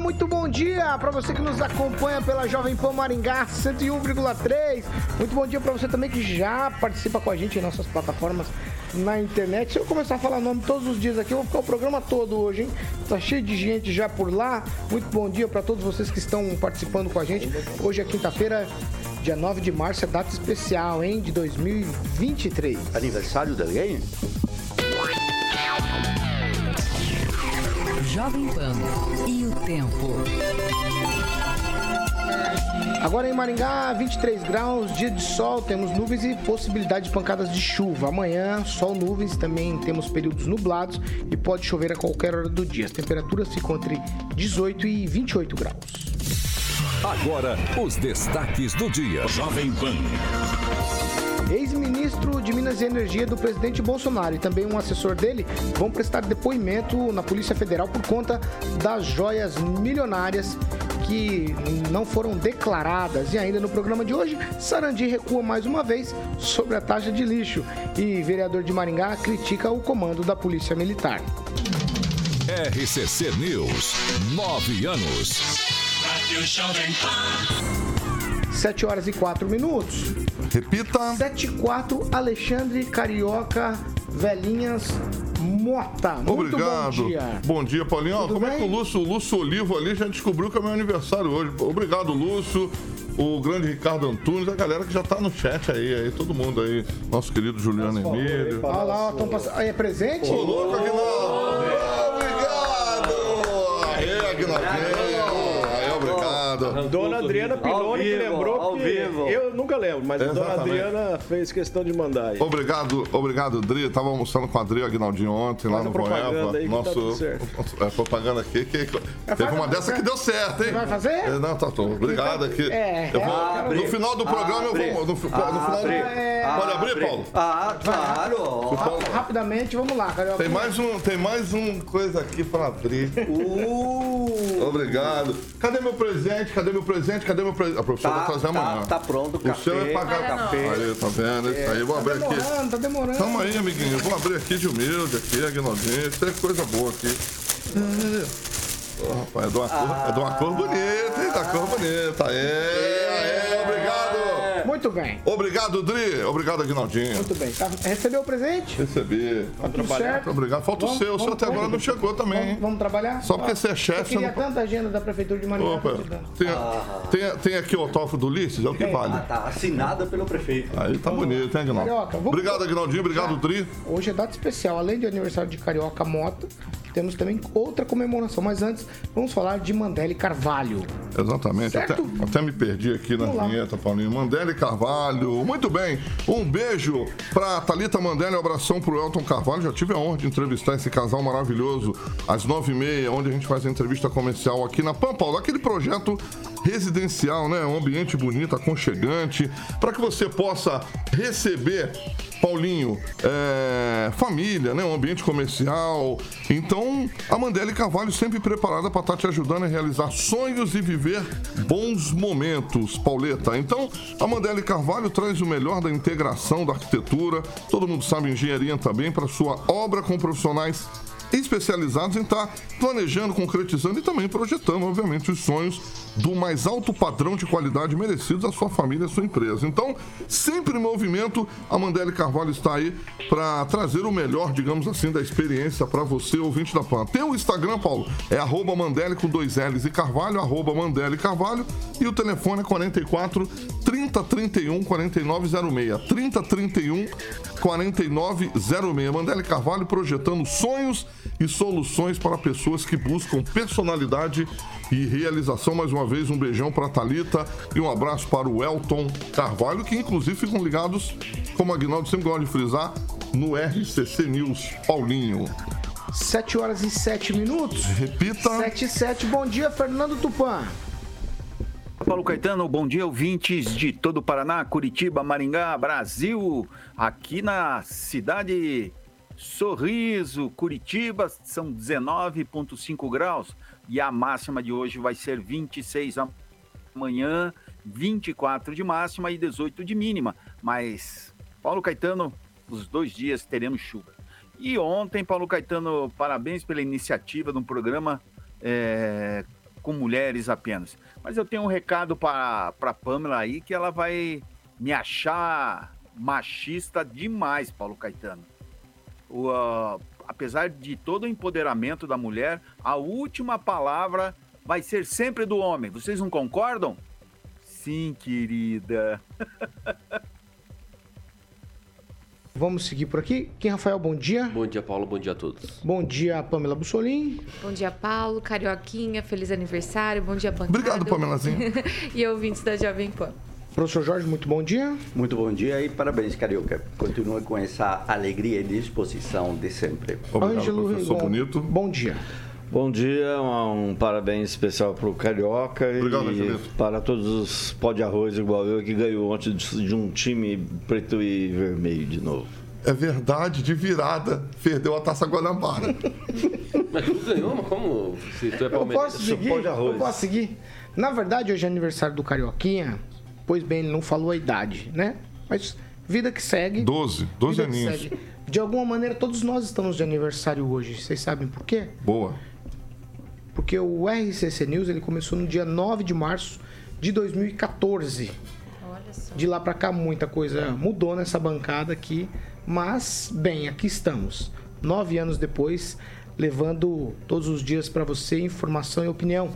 Muito bom dia para você que nos acompanha pela Jovem Pan Maringá 101,3. Muito bom dia para você também que já participa com a gente em nossas plataformas na internet. Se eu começar a falar nome todos os dias aqui, eu vou ficar o programa todo hoje, hein? Tá cheio de gente já por lá. Muito bom dia para todos vocês que estão participando com a gente. Hoje é quinta-feira, dia 9 de março, é data especial, hein? De 2023. Aniversário de alguém? Jovem Pan e o tempo. Agora em Maringá, 23 graus, dia de sol, temos nuvens e possibilidade de pancadas de chuva. Amanhã, sol, nuvens, também temos períodos nublados e pode chover a qualquer hora do dia. As temperaturas ficam entre 18 e 28 graus. Agora, os destaques do dia. Jovem Pan. Ex-ministro de Minas e Energia do presidente Bolsonaro e também um assessor dele vão prestar depoimento na Polícia Federal por conta das joias milionárias que não foram declaradas. E ainda no programa de hoje, Sarandi recua mais uma vez sobre a taxa de lixo e vereador de Maringá critica o comando da Polícia Militar. RCC News, nove anos. Rádio Jovem Pan. 7 horas e 4 minutos. Repita. 7 e 4, Alexandre Carioca, Velhinhas Mota. Muito Obrigado. bom dia. Bom dia, Paulinho. Ó, Tudo como é que o bem? Lúcio, o Lúcio Olivo ali já descobriu que é meu aniversário hoje. Obrigado, Lúcio. O grande Ricardo Antunes, a galera que já tá no chat aí, aí todo mundo aí. Nosso querido Juliano Emílio. Olha lá, estão passando. Aí é presente? Ô, louco, Aguinaldo! Obrigado! Aê, Aguinaldinho! Obrigado. Dona Adriana Piloni que lembrou ao que vivo. eu nunca lembro, mas a Dona Exatamente. Adriana fez questão de mandar aí. Obrigado, obrigado, Dri. Tava almoçando com a Adri Aguinaldinho ontem lá Faz no a propaganda Goiaba. aí que tá Nosso, tudo certo. é, propaganda aqui. Que, teve uma dessa que deu certo, hein? vai fazer? É, Não, tá, tô. Obrigado aqui. É, Eu vou- é, no final do programa Abre. eu vou. No, no final do, Abre. Pode abrir, Paulo? Ah, claro. Ra- Rapidamente, vamos lá, Carioca. Tem mais um, tem mais um coisa aqui pra abrir. Uh, Obrigado. Cadê meu presente? Cadê meu presente? Cadê meu presente? A professora tá, vai trazer amanhã. tá, tá pronto o O café. seu é pagar café. Aí, tá vendo? Isso aí, vou Tá abrir aqui. demorando, tá demorando. Calma aí, amiguinho. Eu vou abrir aqui de humilde, aqui, Aguinaldinho. Tem coisa boa aqui. Ô, rapaz, é de uma cor, é de uma cor bonita, hein? Da cor bonita. Aê, aê, obrigado. Muito bem, Obrigado, Dri. Obrigado, Aguinaldinho. muito bem. Tá- recebeu o presente? Recebi. Tá tudo certo? Muito obrigado. Falta o Vamos- seu. O seu vamos- até agora não chegou também, Vamos, hein? vamos trabalhar? Só porque você é chefe, Eu queria não- tanta agenda da Prefeitura de Maringá. Opa, tô te dando. tem, tem, tem aqui o autógrafo do Ulisses, é o que vale. Ah, tá assinada pelo prefeito. Aí tá bonito, hein, Aguinaldo? Carioca, vamos- Obrigado, Aguinaldinho. Obrigado, Dri. Hoje é data especial, além do aniversário de Carioca Mota, temos também outra comemoração. Mas antes, vamos falar de Mandele Carvalho. Exatamente, até, até me perdi aqui na Vamos lá. vinheta, Paulinho. Mandele Carvalho, muito bem. Um beijo pra Thalita Mandele, um abração pro Elton Carvalho. Já tive a honra de entrevistar esse casal maravilhoso às nove e meia, onde a gente faz a entrevista comercial aqui na Pam Paulo. Aquele projeto residencial, né? Um ambiente bonito, aconchegante, para que você possa receber Paulinho, é, família, né? Um ambiente comercial. Então, a Mandele Carvalho sempre preparada para estar te ajudando a realizar sonhos e viver bons momentos, Pauleta. Então, a Mandele Carvalho traz o melhor da integração da arquitetura. Todo mundo sabe engenharia também para sua obra com profissionais especializados em estar planejando, concretizando e também projetando, obviamente, os sonhos do mais alto padrão de qualidade merecidos à sua família e à sua empresa. Então, sempre em movimento, a Mandele Carvalho está aí para trazer o melhor, digamos assim, da experiência para você, ouvinte da PAN. Tem o Instagram, Paulo, é arroba Mandele com dois L's e Carvalho, arroba Mandele Carvalho, e o telefone é 44 30 31 4906. 30 31 4906. Mandele Carvalho projetando sonhos e soluções para pessoas que buscam personalidade e realização. Mais uma vez, um beijão para a Thalita e um abraço para o Elton Carvalho, que inclusive ficam ligados, como a Aguinaldo sempre gosta de frisar, no RCC News Paulinho. 7 horas e 7 minutos. Repita. 7 e 7. Bom dia, Fernando Tupan. Paulo Caetano, bom dia, ouvintes de todo o Paraná, Curitiba, Maringá, Brasil. Aqui na cidade Sorriso, Curitiba, são 19,5 graus e a máxima de hoje vai ser 26 amanhã, 24 de máxima e 18 de mínima. Mas, Paulo Caetano, os dois dias teremos chuva. E ontem, Paulo Caetano, parabéns pela iniciativa de um programa é, com mulheres apenas. Mas eu tenho um recado para a Pamela aí que ela vai me achar machista demais, Paulo Caetano. O, uh, apesar de todo o empoderamento da mulher, a última palavra vai ser sempre do homem. Vocês não concordam? Sim, querida. Vamos seguir por aqui. Quem, Rafael, bom dia. Bom dia, Paulo. Bom dia a todos. Bom dia, Pamela Bussolim. Bom dia, Paulo. Carioquinha, feliz aniversário. Bom dia, bancada. Obrigado, Pamelazinha. e ouvintes da Jovem Pan. Professor Jorge, muito bom dia. Muito bom dia e parabéns, Carioca. Continua com essa alegria e disposição de sempre. Obrigado, Ângelo professor Rigon, Bonito. Bom dia. Bom dia, um, um parabéns especial para o Carioca Obrigado, e Angelito. para todos os pó de arroz igual eu que ganhou ontem de, um time preto e vermelho de novo. É verdade, de virada, perdeu a taça Guanabara. Mas tu ganhou, mas como? Se tu é Eu palmeirense, posso sou seguir? pão de arroz. Eu posso seguir? Na verdade, hoje é aniversário do Carioquinha. Pois bem, ele não falou a idade, né? Mas vida que segue. 12, 12 vida que aninhos. De alguma maneira, todos nós estamos de aniversário hoje. Vocês sabem por quê? Boa. Porque o RCC News ele começou no dia 9 de março de 2014. Olha só. De lá pra cá muita coisa mudou nessa bancada aqui, mas bem, aqui estamos. Nove anos depois, levando todos os dias para você informação e opinião.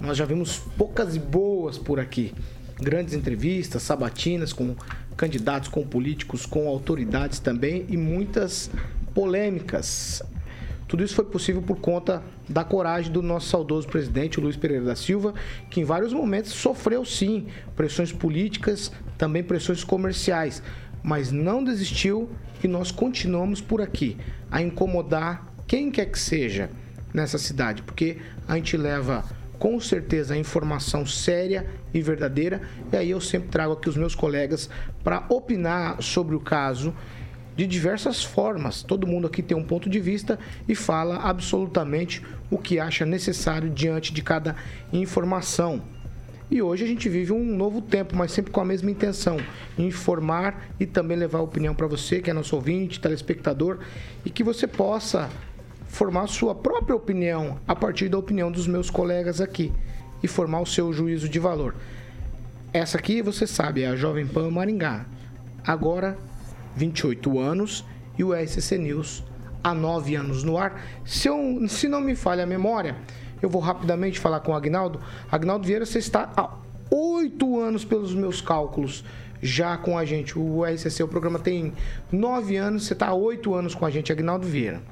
Nós já vimos poucas e boas por aqui. Grandes entrevistas, sabatinas com candidatos, com políticos, com autoridades também e muitas polêmicas. Tudo isso foi possível por conta da coragem do nosso saudoso presidente Luiz Pereira da Silva, que em vários momentos sofreu sim pressões políticas, também pressões comerciais, mas não desistiu e nós continuamos por aqui a incomodar quem quer que seja nessa cidade, porque a gente leva com certeza a informação séria e verdadeira, e aí eu sempre trago aqui os meus colegas para opinar sobre o caso de diversas formas. Todo mundo aqui tem um ponto de vista e fala absolutamente o que acha necessário diante de cada informação. E hoje a gente vive um novo tempo, mas sempre com a mesma intenção: informar e também levar opinião para você, que é nosso ouvinte, telespectador, e que você possa formar sua própria opinião a partir da opinião dos meus colegas aqui e formar o seu juízo de valor. Essa aqui, você sabe, é a Jovem Pan Maringá. Agora, 28 anos e o RCC News há 9 anos no ar. Se, eu, se não me falha a memória, eu vou rapidamente falar com o Agnaldo. Agnaldo Vieira, você está há 8 anos, pelos meus cálculos, já com a gente. O RCC, o programa tem 9 anos, você está há 8 anos com a gente, Agnaldo Vieira.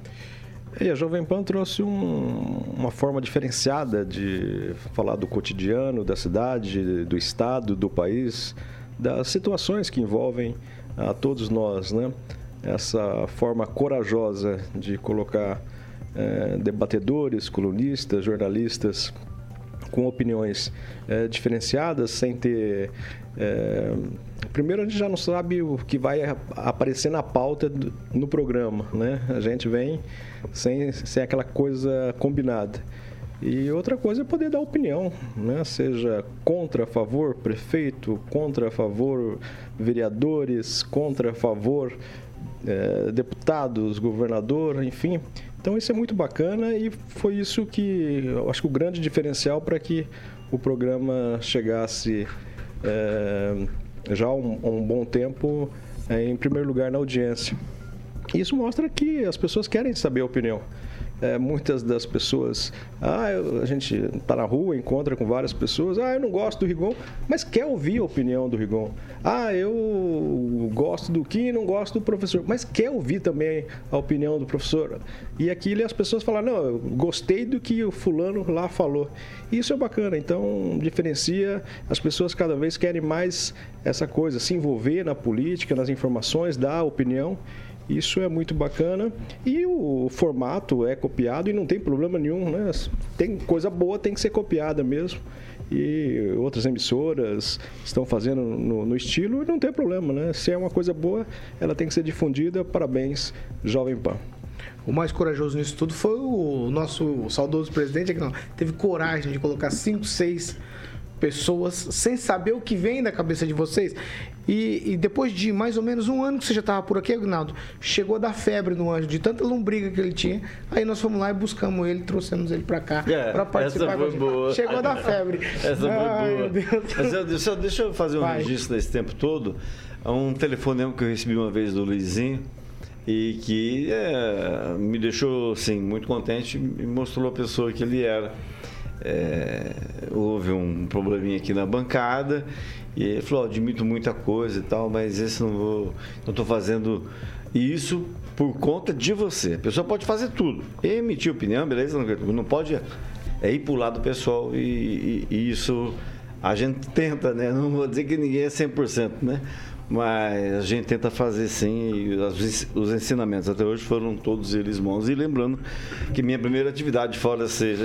E a Jovem Pan trouxe um- uma forma diferenciada de falar do cotidiano, da cidade, do estado, do país, das situações que envolvem a todos nós, né? Essa forma corajosa de colocar eh, debatedores, colunistas, jornalistas com opiniões eh, diferenciadas, sem ter. Eh, primeiro, a gente já não sabe o que vai aparecer na pauta do- no programa, né? A gente vem sem, sem aquela coisa combinada. E outra coisa é poder dar opinião, né? seja contra, a favor, prefeito, contra, a favor, vereadores, contra, a favor, eh, deputados, governador, enfim. Então isso é muito bacana e foi isso que eu acho que o grande diferencial para que o programa chegasse já há um, um bom tempo eh, em primeiro lugar na audiência. Isso mostra que as pessoas querem saber a opinião. É, muitas das pessoas, ah, eu- a gente está na rua, encontra com várias pessoas, ah, eu não gosto do Rigon, mas quer ouvir a opinião do Rigon. Ah, eu gosto do Kim, não gosto do professor, mas quer ouvir também a opinião do professor. E aquilo as pessoas falam, não, eu gostei do que o fulano lá falou. Isso é bacana, então diferencia, as pessoas cada vez querem mais essa coisa, se envolver na política, nas informações, dar opinião. Isso é muito bacana e o formato é copiado e não tem problema nenhum, né? Tem coisa boa, tem que ser copiada mesmo. E outras emissoras estão fazendo no, no estilo e não tem problema, né? Se é uma coisa boa, ela tem que ser difundida. Parabéns, Jovem Pan. O mais corajoso nisso tudo foi o nosso saudoso presidente, que não, teve coragem de colocar cinco, seis pessoas sem saber o que vem da cabeça de vocês. E, e depois de mais ou menos um ano que você já estava por aqui, Agnaldo, chegou da febre no anjo, de tanta lombriga que ele tinha. Aí nós fomos lá e buscamos ele, trouxemos ele para cá É, para participar. essa foi boa. Chegou da febre. Essa foi Ai, boa. meu Deus. Mas eu, deixa, deixa eu fazer um Vai. registro desse tempo todo. É Um telefonema que eu recebi uma vez do Luizinho e que é, me deixou assim, muito contente e mostrou a pessoa que ele era. É, houve um probleminha aqui na bancada e ele falou, "Ó, admito muita coisa e tal, mas esse não vou, não estou fazendo isso por conta de você. A pessoa pode fazer tudo, emitir opinião, beleza? Não, não pode é ir pro lado pessoal e, e- e isso a gente tenta, né? Não vou dizer que ninguém é 100%, né? Mas a gente tenta fazer sim e os ensinamentos até hoje foram todos eles bons. E lembrando que minha primeira atividade, fora ser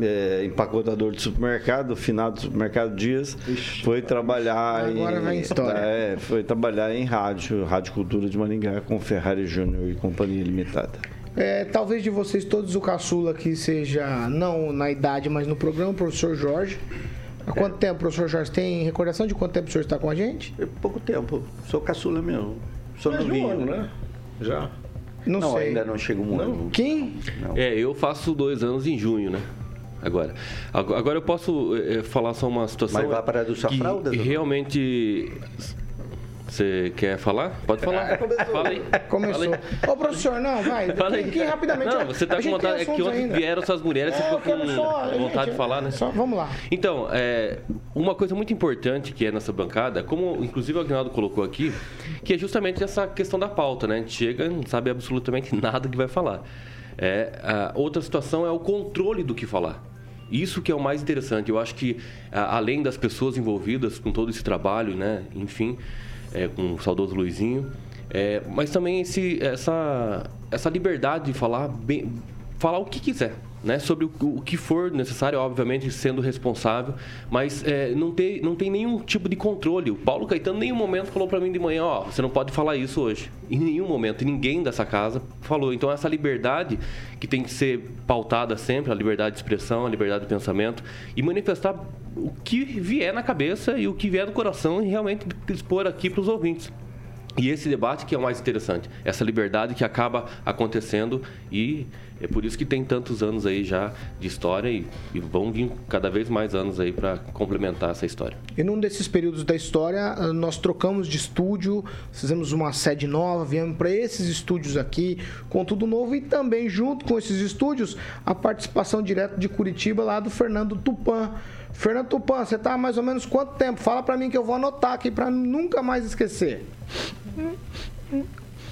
é, empacotador de supermercado, finado supermercado Dias, foi trabalhar Agora em, vem história. É, foi trabalhar em rádio, Rádio Cultura de Maringá com Ferrari Júnior e Companhia Limitada. É, talvez de vocês todos o caçula que seja, não na idade, mas no programa, o professor Jorge. Há quanto tempo, professor Jorge? Tem recordação de quanto tempo o senhor está com a gente? É pouco tempo. Sou caçula mesmo. Sou Mais de um novinho. ano, né? Já. Não, Não, sei. ainda não chega um ano. Quem? É, eu faço dois anos em junho, né? Agora. Ag- Agora eu posso eh, falar só uma situação. Mas vai parar do sua que fralda, doutor? Realmente. Você quer falar? Pode falar. Fala aí. Começou. Fala aí. Ô, professor, não, vai. Fala aí. Quem, quem rapidamente. Não, você tá com vontade. É que ontem ainda. vieram essas mulheres, você É, eu ficou com só- vontade gente, de falar, né? Só, vamos lá. Então, é, uma coisa muito importante que é nessa bancada, como inclusive o Agnaldo colocou aqui, que é justamente essa questão da pauta, né? A gente chega não sabe absolutamente nada que vai falar. É, outra situação é o controle do que falar. Isso que é o mais interessante. Eu acho que, além das pessoas envolvidas com todo esse trabalho, né? Enfim, é, com o saudoso Luizinho, é, mas também esse, essa, essa liberdade de falar bem, falar o que quiser, né? Sobre o, o que for necessário, obviamente sendo responsável, mas é, não, ter, não tem nenhum tipo de controle. O Paulo Caetano, em nenhum momento, falou para mim de manhã: Ó, você não pode falar isso hoje. Em nenhum momento, e ninguém dessa casa falou. Então, essa liberdade que tem que ser pautada sempre a liberdade de expressão, a liberdade de pensamento e manifestar o que vier na cabeça e o que vier do coração e realmente expor aqui para os ouvintes. E esse debate que é o mais interessante, essa liberdade que acaba acontecendo e é por isso que tem tantos anos aí já de história e, e vão vir cada vez mais anos aí para complementar essa história. E num desses períodos da história, ah, nós trocamos de estúdio, fizemos uma sede nova, viemos para esses estúdios aqui, com tudo novo e também junto com esses estúdios, a participação direta de Curitiba lá do Fernando Tupan. Fernando Tupan, você tá há mais ou menos quanto tempo? Fala para mim que eu vou anotar aqui para nunca mais esquecer.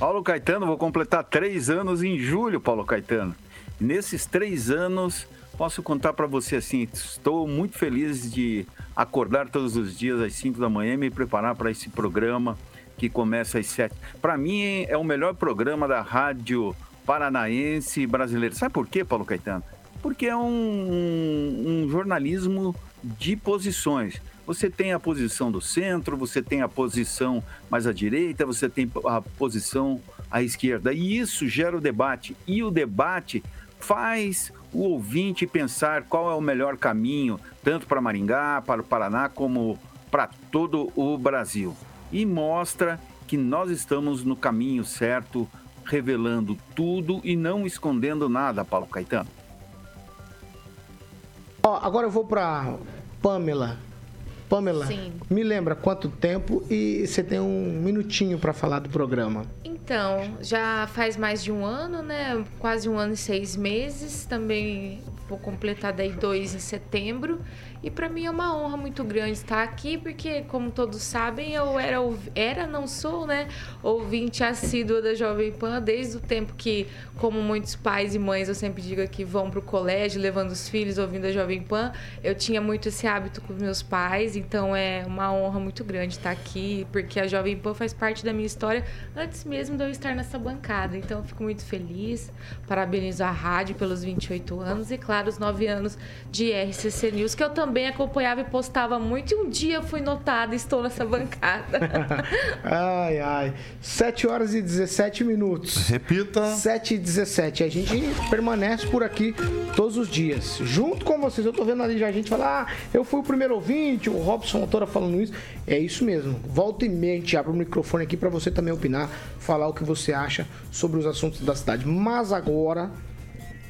Paulo Caetano, vou completar três anos em julho, Paulo Caetano. Nesses três anos, posso contar para você assim, estou muito feliz de acordar todos os dias às 5 da manhã e me preparar para esse programa que começa às 7. Para mim, é o melhor programa da rádio paranaense brasileira. Sabe por quê, Paulo Caetano? Porque é um, um jornalismo de posições. Você tem a posição do centro, você tem a posição mais à direita, você tem a posição à esquerda. E isso gera o debate. E o debate faz o ouvinte pensar qual é o melhor caminho, tanto para Maringá, para o Paraná, como para todo o Brasil. E mostra que nós estamos no caminho certo, revelando tudo e não escondendo nada, Paulo Caetano. Ó, agora eu vou para Pamela. Pamela, Sim. me lembra quanto tempo e você tem um minutinho para falar do programa. Então, já faz mais de um ano, né? Quase um ano e seis meses. Também vou completar daí dois em setembro. E para mim é uma honra muito grande estar aqui, porque, como todos sabem, eu era, era não sou, né, ouvinte assídua da Jovem Pan desde o tempo que, como muitos pais e mães, eu sempre digo aqui, vão para o colégio levando os filhos ouvindo a Jovem Pan. Eu tinha muito esse hábito com meus pais, então é uma honra muito grande estar aqui, porque a Jovem Pan faz parte da minha história antes mesmo de eu estar nessa bancada. Então eu fico muito feliz, parabenizo a rádio pelos 28 anos e, claro, os 9 anos de RCC News, que eu também acompanhava e postava muito. E um dia eu fui notada e estou nessa bancada. Ai, ai. 7 horas e 17 minutos. Repita. 7 e 17. A gente permanece por aqui todos os dias. Junto com vocês. Eu tô vendo ali já a gente falar, ah, eu fui o primeiro ouvinte, o Robson Autora falando isso. É isso mesmo. Volta e meia, a gente abre o microfone aqui para você também opinar, falar o que você acha sobre os assuntos da cidade. Mas agora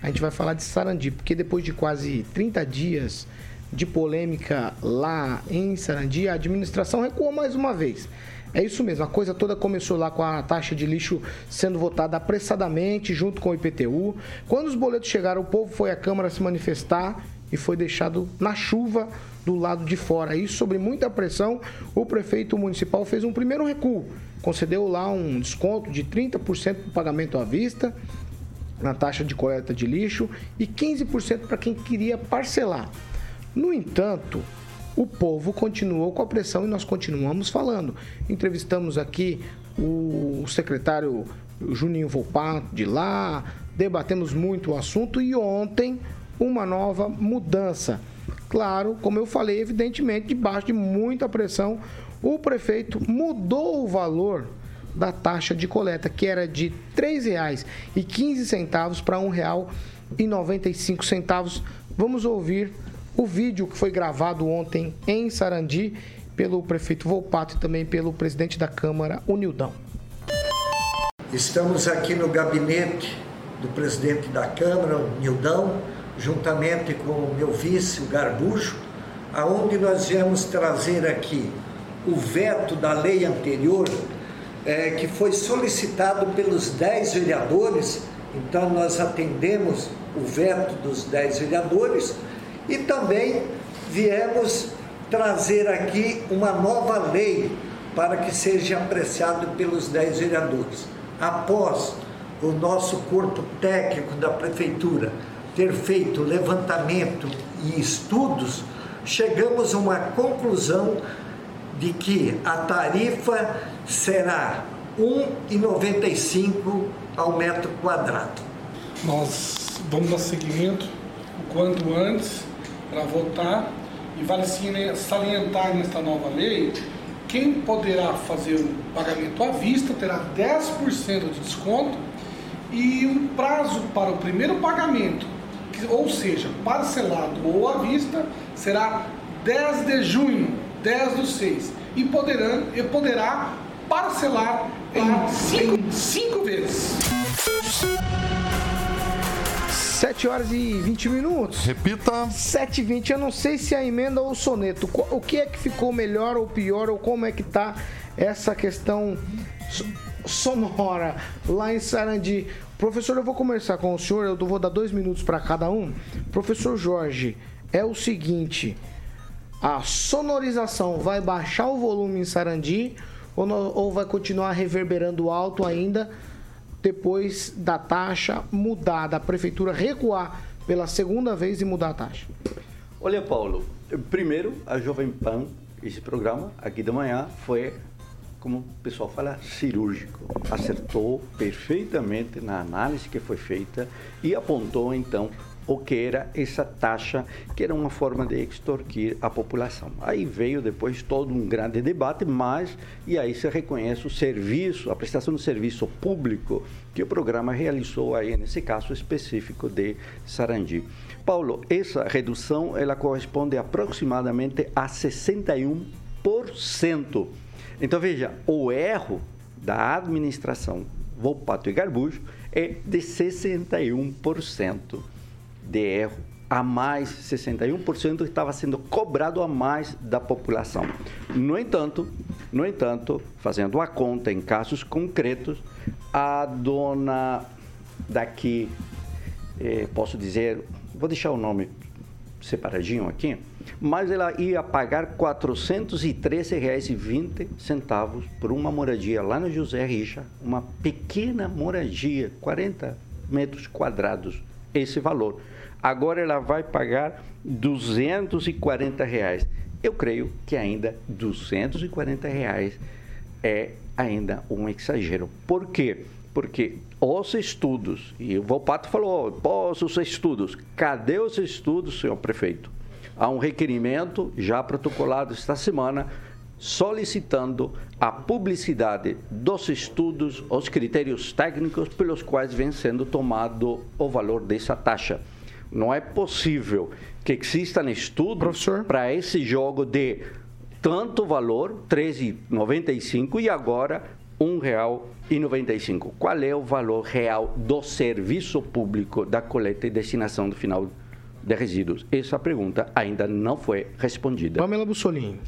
a gente vai falar de Sarandi, porque depois de quase 30 dias de polêmica lá em Sarandi, a administração recuou mais uma vez. É isso mesmo, a coisa toda começou lá com a taxa de lixo sendo votada apressadamente junto com o IPTU. Quando os boletos chegaram, o povo foi à Câmara se manifestar e foi deixado na chuva do lado de fora. Isso sobre muita pressão, o prefeito municipal fez um primeiro recuo, concedeu lá um desconto de 30% do pagamento à vista na taxa de coleta de lixo e 15% para quem queria parcelar. No entanto, o povo continuou com a pressão e nós continuamos falando. Entrevistamos aqui o secretário Juninho Volpato de lá, debatemos muito o assunto e ontem uma nova mudança. Claro, como eu falei, evidentemente, debaixo de muita pressão, o prefeito mudou o valor da taxa de coleta, que era de R$ 3,15 para R$ 1,95. Vamos ouvir o vídeo que foi gravado ontem em Sarandi pelo prefeito Volpato e também pelo presidente da Câmara, o Nildão. Estamos aqui no gabinete do presidente da Câmara, Nildão, juntamente com o meu vice, o Garbujo, aonde nós viemos trazer aqui o veto da lei anterior, eh, que foi solicitado pelos 10 vereadores, então nós atendemos o veto dos 10 vereadores e também viemos trazer aqui uma nova lei para que seja apreciado pelos 10 vereadores. Após o nosso corpo técnico da prefeitura ter feito levantamento e estudos, chegamos a uma conclusão de que a tarifa será R$ 1,95 ao metro quadrado. Nós vamos dar seguimento o quanto antes para votar e vale sim salientar nesta nova lei quem poderá fazer o pagamento à vista terá 10% de desconto e um prazo para o primeiro pagamento, ou seja, parcelado ou à vista, será 10 de junho, 10 do 6, e poderá, e poderá parcelar em 5 vezes. 7 horas e 20 minutos. Repita. 7 e 20. Eu não sei se é a emenda ou o soneto. O que é que ficou melhor ou pior? Ou como é que tá essa questão so- sonora lá em Sarandi? Professor, eu vou começar com o senhor. Eu vou dar dois minutos para cada um. Professor Jorge, é o seguinte. A sonorização vai baixar o volume em Sarandi ou, no- ou vai continuar reverberando alto ainda depois da taxa mudar, da prefeitura recuar pela segunda vez e mudar a taxa? Olha, Paulo, primeiro, a Jovem Pan, esse programa aqui de manhã foi, como o pessoal fala, cirúrgico. Acertou perfeitamente na análise que foi feita e apontou, então, o que era essa taxa, que era uma forma de extorquir a população. Aí veio depois todo um grande debate, mas, e aí se reconhece o serviço, a prestação de serviço público que o programa realizou aí, nesse caso específico de Sarandi. Paulo, essa redução, ela corresponde aproximadamente a 61%. Então, veja, o erro da administração Volpato e Garbujo é de 61% de erro a mais 61% que estava sendo cobrado a mais da população. No entanto, no entanto, fazendo a conta em casos concretos, a dona daqui, eh, posso dizer, vou deixar o nome separadinho aqui, mas ela ia pagar R$ 413,20 por uma moradia lá no José Richa, uma pequena moradia, 40 metros quadrados, esse valor. Agora ela vai pagar 240 reais. Eu creio que ainda 240 reais é ainda um exagero. Por quê? Porque os estudos, e o Volpato falou, pô, os estudos, cadê os estudos, senhor prefeito? Há um requerimento já protocolado esta semana solicitando a publicidade dos estudos, os critérios técnicos pelos quais vem sendo tomado o valor dessa taxa. Não é possível que existam estudos para esse jogo de tanto valor, R$ 13,95 e agora R$ 1,95. Qual é o valor real do serviço público da coleta e destinação do final de resíduos? Essa pergunta ainda não foi respondida. Pamela Bussolini.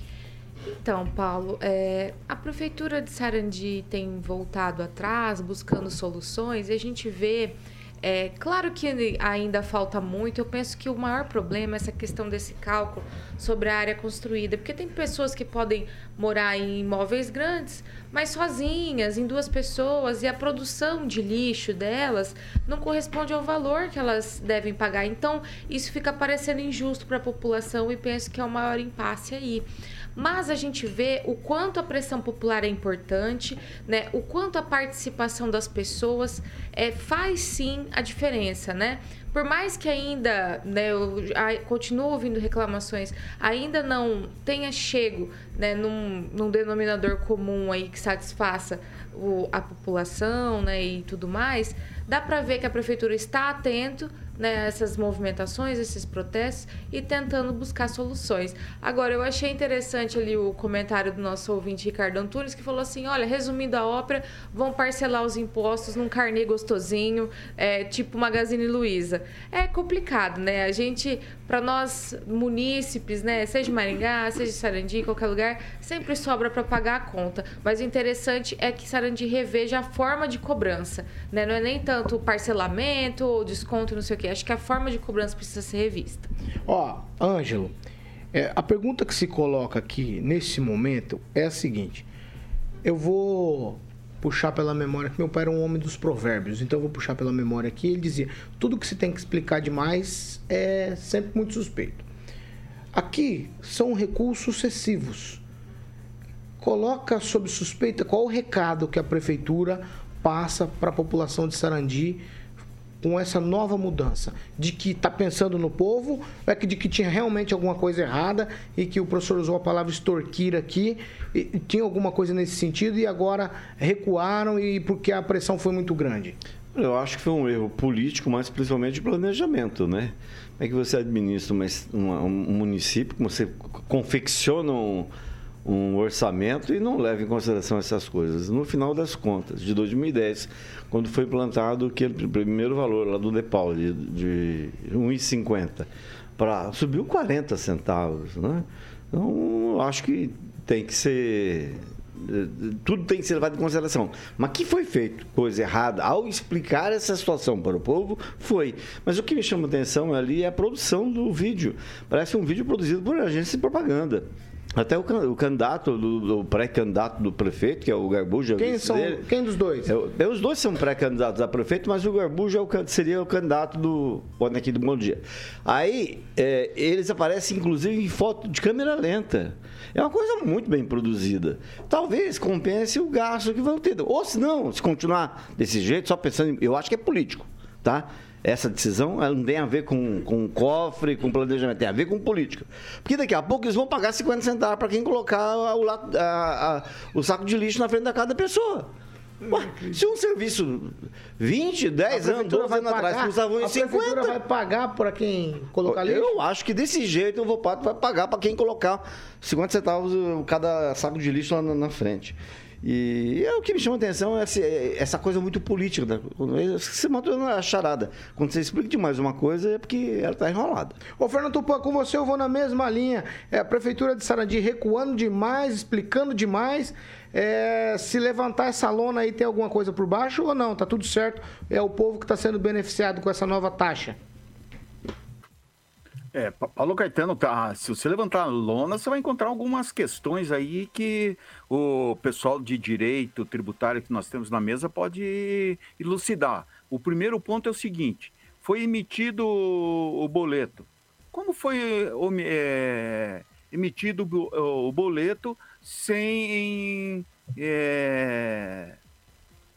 Então, Paulo, é, a prefeitura de Sarandi tem voltado atrás, buscando soluções, e a gente vê é claro que ainda falta muito. Eu penso que o maior problema é essa questão desse cálculo sobre a área construída, porque tem pessoas que podem morar em imóveis grandes, mas sozinhas, em duas pessoas, e a produção de lixo delas não corresponde ao valor que elas devem pagar. Então, isso fica parecendo injusto para a população e penso que é o maior impasse aí. Mas a gente vê o quanto a pressão popular é importante, né? O quanto a participação das pessoas é, faz sim a diferença, né? Por mais que ainda, né, eu continuo ouvindo reclamações, ainda não tenha chego né, num, num denominador comum aí que satisfaça o, a população né, e tudo mais, dá para ver que a prefeitura está atento né, essas movimentações, esses protestos e tentando buscar soluções. Agora, eu achei interessante ali o comentário do nosso ouvinte Ricardo Antunes, que falou assim: olha, resumindo a ópera, vão parcelar os impostos num carnê gostosinho, é, tipo Magazine Luiza. É complicado, né? A gente, para nós munícipes, né, seja Maringá, seja Sarandi, qualquer lugar, sempre sobra para pagar a conta. Mas o interessante é que Sarandi reveja a forma de cobrança, né? Não é nem tanto o parcelamento ou desconto, não sei o quê. Acho que a forma de cobrança precisa ser revista. Ó, Ângelo, é, a pergunta que se coloca aqui nesse momento é a seguinte: eu vou puxar pela memória que meu pai era um homem dos provérbios, então eu vou puxar pela memória aqui. Ele dizia: tudo que se tem que explicar demais é sempre muito suspeito. Aqui são recursos sucessivos. Coloca sob suspeita qual o recado que a prefeitura passa para a população de Sarandi com essa nova mudança? De que está pensando no povo, é que de que tinha realmente alguma coisa errada e que o professor usou a palavra extorquir aqui, e tinha alguma coisa nesse sentido e agora recuaram e porque a pressão foi muito grande? Eu acho que foi um erro político, mas principalmente de planejamento, né? Como é que você administra uma, uma, um município, como você confecciona um, um orçamento e não leva em consideração essas coisas. No final das contas, de 2010, quando foi implantado aquele primeiro valor lá do Nepal, de, de 1,50, para subiu 40 centavos. Né? Então, acho que tem que ser tudo tem que ser levado em consideração. Mas que foi feito coisa errada ao explicar essa situação para o povo, foi. Mas o que me chama atenção ali é a produção do vídeo. Parece um vídeo produzido por agência de propaganda. Até o, o candidato, do, o pré-candidato do prefeito, que é o Garbujo. Quem, são, dele, quem dos dois? É, é, os dois são pré-candidatos a prefeito, mas o Garbujo é o, seria o candidato do. Olha aqui do Bom Dia. Aí, é, eles aparecem, inclusive, em foto de câmera lenta. É uma coisa muito bem produzida. Talvez compense o gasto que vão ter. Ou se não, se continuar desse jeito, só pensando. Em, eu acho que é político, tá? Essa decisão ela não tem a ver com, com cofre, com planejamento, tem a ver com política. Porque daqui a pouco eles vão pagar 50 centavos para quem colocar o, a, a, o saco de lixo na frente da cada pessoa. Ué, se um serviço 20, 10 anos, 12 anos atrás custava em 50. A vai pagar para quem colocar lixo? Eu acho que desse jeito o Vopato vai pagar para quem colocar 50 centavos cada saco de lixo lá na, na frente. E é o que me chama a atenção é essa coisa muito política. Né? Você matou na charada. Quando você explica demais uma coisa, é porque ela está enrolada. Ô, Fernando Tupã, com você eu vou na mesma linha. É a Prefeitura de Sarandi recuando demais, explicando demais. É, se levantar essa lona aí, tem alguma coisa por baixo ou não? Tá tudo certo? É o povo que está sendo beneficiado com essa nova taxa? É, Pa- Paulo Caetano, tá, se você levantar a lona, você vai encontrar algumas questões aí que o pessoal de direito tributário que nós temos na mesa pode elucidar. O primeiro ponto é o seguinte: foi emitido o boleto. Como foi é, emitido o boleto sem, é,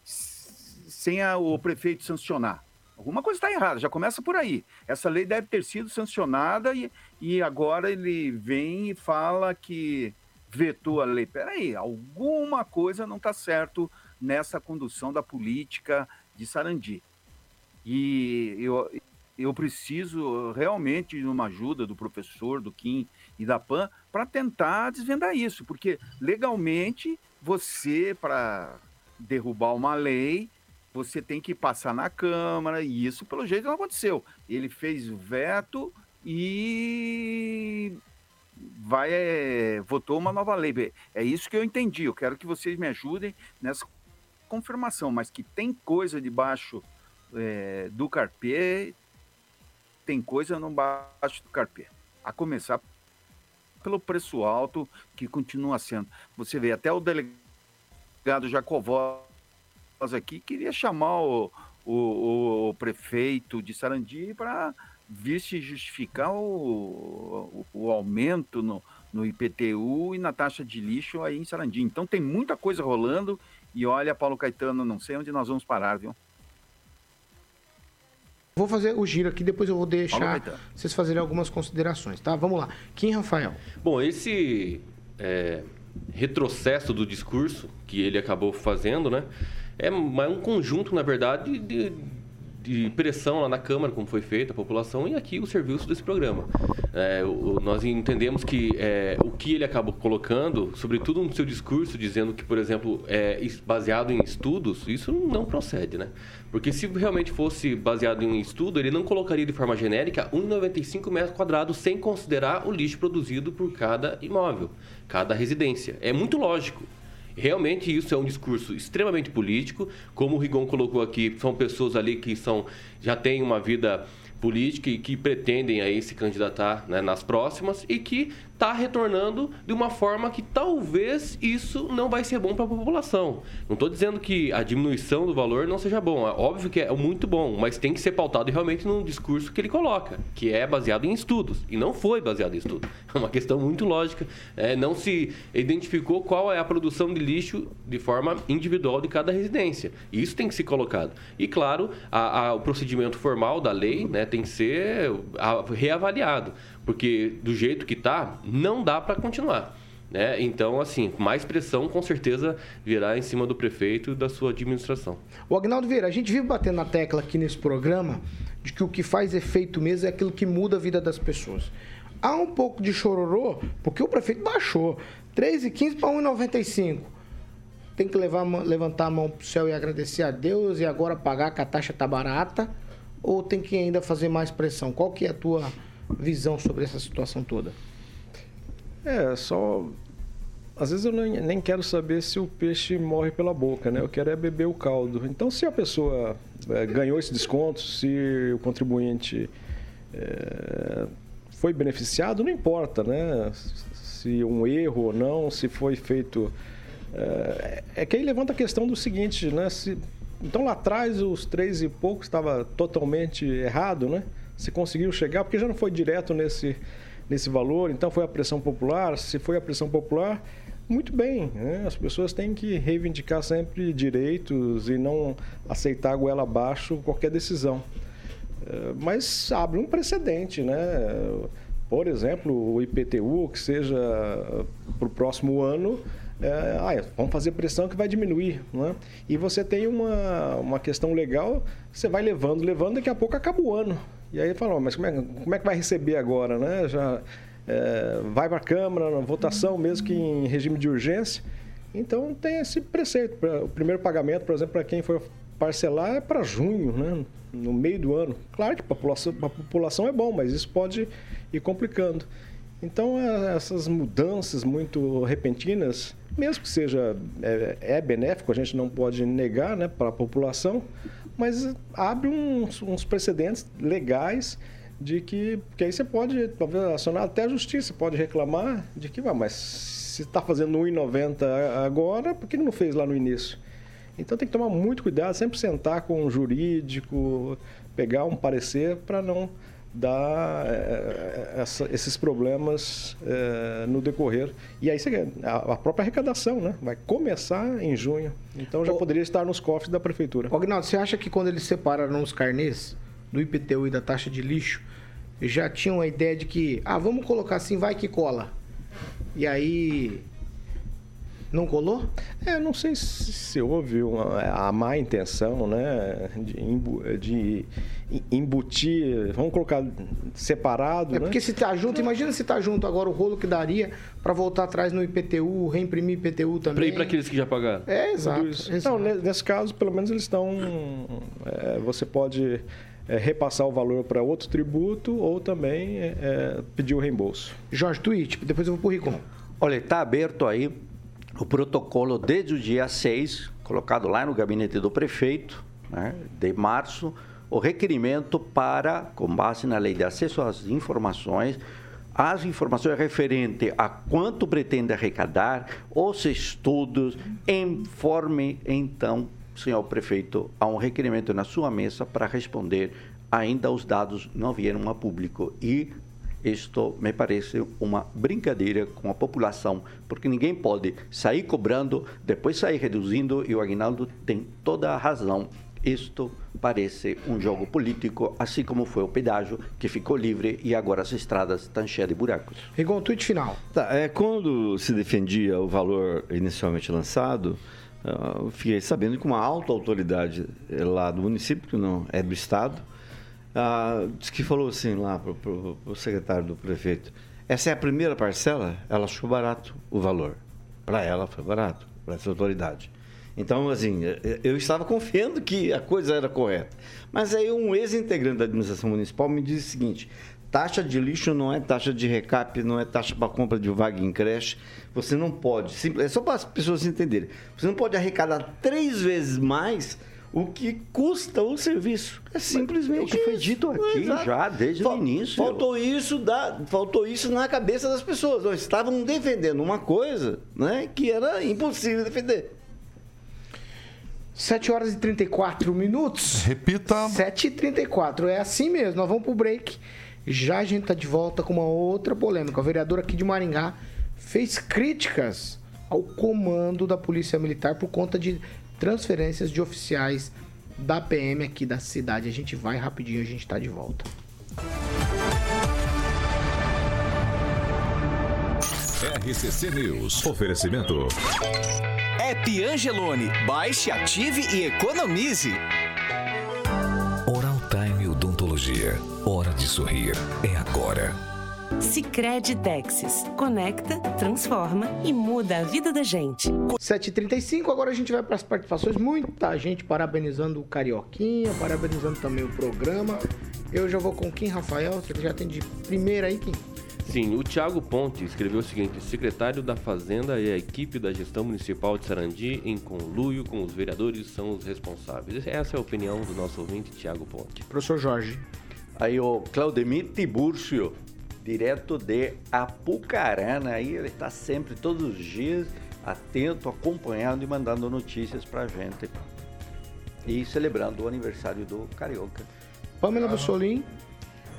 sem a- o prefeito sancionar? Alguma coisa está errada, já começa por aí. Essa lei deve ter sido sancionada e, e agora ele vem e fala que vetou a lei. Peraí, alguma coisa não está certo nessa condução da política de Sarandi. E eu, eu preciso realmente de uma ajuda do professor, do Kim e da PAN para tentar desvendar isso, porque legalmente você, para derrubar uma lei, você tem que passar na Câmara, e isso, pelo jeito, não aconteceu. Ele fez o veto e vai é, votou uma nova lei. É isso que eu entendi. Eu quero que vocês me ajudem nessa confirmação, mas que tem coisa debaixo é, do carpê, tem coisa no baixo do carpê. A começar pelo preço alto que continua sendo. Você vê até o delegado Jacovós aqui queria chamar o, o, o prefeito de Sarandi para vir se justificar o, o, o aumento no, no IPTU e na taxa de lixo aí em Sarandi. Então tem muita coisa rolando e olha, Paulo Caetano, não sei onde nós vamos parar, viu? Vou fazer o giro aqui, depois eu vou deixar vocês fazerem algumas considerações, tá? Vamos lá. Kim Rafael. Bom, esse é, retrocesso do discurso que ele acabou fazendo, né? É um conjunto, na verdade, de, de pressão lá na Câmara, como foi feita a população, e aqui o serviço desse programa. É, o- nós entendemos que é, o que ele acabou colocando, sobretudo no seu discurso, dizendo que, por exemplo, é baseado em estudos, isso não procede, né? Porque se realmente fosse baseado em estudo, ele não colocaria de forma genérica 1,95 metros quadrados sem considerar o lixo produzido por cada imóvel, cada residência. É muito lógico. Realmente isso é um discurso extremamente político, como o Rigon colocou aqui, são pessoas ali que são já têm uma vida política e que pretendem aí se candidatar né, nas próximas e que está retornando de uma forma que talvez isso não vai ser bom para a população. Não estou dizendo que a diminuição do valor não seja bom, é óbvio que é muito bom, mas tem que ser pautado realmente num discurso que ele coloca, que é baseado em estudos e não foi baseado em estudos. É uma questão muito lógica. É, não se identificou qual é a produção de lixo de forma individual de cada residência. Isso tem que ser colocado. E claro, a- a- o procedimento formal da lei né, tem que ser reavaliado, porque do jeito que está, não dá para continuar. Né? Então, assim, mais pressão com certeza virá em cima do prefeito e da sua administração. O Agnaldo Vieira, a gente vive batendo na tecla aqui nesse programa de que o que faz efeito mesmo é aquilo que muda a vida das pessoas. Há um pouco de chororô, porque o prefeito baixou 3,15 para 1,95. Tem que levar, levantar a mão pro céu e agradecer a Deus e agora pagar que a taxa tá barata? Ou tem que ainda fazer mais pressão? Qual que é a tua visão sobre essa situação toda? É, só. Às vezes eu nem, nem quero saber se o peixe morre pela boca, né? Eu quero é beber o caldo. Então, se a pessoa é, ganhou esse desconto, se o contribuinte é, foi beneficiado, não importa, né? Se um erro ou não, se foi feito. É, é que aí levanta a questão do seguinte, né? Se, então lá atrás os três e pouco estava totalmente errado, né? Se conseguiu chegar, porque já não foi direto nesse, nesse valor, então foi a pressão popular. Se foi a pressão popular, muito bem, né? as pessoas têm que reivindicar sempre direitos e não aceitar a goela abaixo qualquer decisão. Eh, Mas abre um precedente, né? Por exemplo, o IPTU, que seja para o próximo ano, é, ah, vamos fazer pressão que vai diminuir. Né? E você tem uma, uma questão legal, você vai levando, levando, daqui a pouco acaba o ano. E aí fala, "Ó, mas como é, como é que vai receber agora? Né? Já, é, vai para a Câmara, na votação, mesmo que em regime de urgência. Então tem esse preceito. O primeiro pagamento, por exemplo, para quem for parcelar é para junho, né? no meio do ano. Claro que para a população é bom, mas isso pode ir complicando. Então, é- essas mudanças muito repentinas, mesmo que seja é, é benéfico, a gente não pode negar né, para a população, mas abre uns, uns precedentes legais de que, que aí você pode talvez acionar até a justiça, pode reclamar de que, mas se está fazendo 1,90 agora, por que não fez lá no início? Então tem que tomar muito cuidado, sempre sentar com um jurídico, pegar um parecer para não dar eh, essa- esses problemas eh, no decorrer. E aí você, a, a própria arrecadação, né? Vai começar em junho. Então já poderia estar nos cofres da prefeitura. Agnaldo, você acha que quando eles separaram os carnês do IPTU e da taxa de lixo, já tinham a ideia de que, ah, vamos colocar assim, vai que cola. E aí. Não colou? É, não sei se, se houve uma, a má intenção, né? De, embu- de embutir, vamos colocar separado, É né? porque se tá junto, imagina se tá junto agora o rolo que daria pra voltar atrás no IPTU, reimprimir IPTU Para também. ir para aqueles que já pagaram. É, exato. Então, ne- nesse caso, pelo menos eles estão. é, você pode é, repassar o valor para outro tributo ou também é, é, pedir o reembolso. Jorge, tweet, depois eu vou pro Ricom. Olha, está aberto aí o protocolo desde o dia 6, colocado lá no gabinete do prefeito, né, de março, o requerimento para, com base na lei de acesso às informações, as informações referentes a quanto pretende arrecadar, os estudos, informe então, senhor prefeito, a um requerimento na sua mesa para responder. Ainda os dados não vieram a público e isto me parece uma brincadeira com a população, porque ninguém pode sair cobrando, depois sair reduzindo, e o Aguinaldo tem toda a razão. Isto parece um jogo político, assim como foi o pedágio, que ficou livre e agora as estradas estão cheias de buracos. Rigon, tweet final. Tá, é, quando se defendia o valor inicialmente lançado, ah, eu fiquei sabendo que uma alta autoridade eh, lá do município, que não é do estado, ah, que falou assim lá para o secretário do prefeito, essa é a primeira parcela, ela achou barato o valor. Para ela foi barato, para essa autoridade. Então, assim, eu estava confiando que a coisa era correta. Mas aí um ex-integrante da administração municipal me disse o seguinte: taxa de lixo não é taxa de recap, não é taxa para compra de vaga em creche. Você não pode, é só para as pessoas entenderem, você não pode arrecadar três vezes mais o que custa o serviço. É simplesmente o que foi dito aqui Exato. já, desde o Fal- início. Faltou isso, da, faltou isso na cabeça das pessoas. Nós estavam defendendo uma coisa né, que era impossível defender. 7 horas e 34 minutos. Repita. 7 e 34 é assim mesmo. Nós vamos pro break. Já a gente tá de volta com uma outra polêmica. O vereador aqui de Maringá fez críticas ao comando da Polícia Militar por conta de transferências de oficiais da PM aqui da cidade. A gente vai rapidinho, a gente tá de volta. RCC News. Oferecimento. App Angelone. Baixe, ative e economize. Oral Time Odontologia. Hora de sorrir. É agora. Sicredi Texas. Conecta, transforma e muda a vida da gente. 7h35, agora a gente vai para as participações. Muita gente parabenizando o Carioquinha, parabenizando também o programa. Eu já vou com Kim Rafael, você já tem de primeira aí, Kim? Sim, o Tiago Ponte escreveu o seguinte: secretário da Fazenda e a equipe da gestão municipal de Sarandi, em conluio com os vereadores, são os responsáveis. Essa é a opinião do nosso ouvinte, Tiago Ponte. Professor Jorge. Aí o Claudemir Tibúrcio, direto de Apucarana, aí ele está sempre, todos os dias, atento, acompanhando e mandando notícias pra gente. E celebrando o aniversário do Carioca. Pamela Bussolim.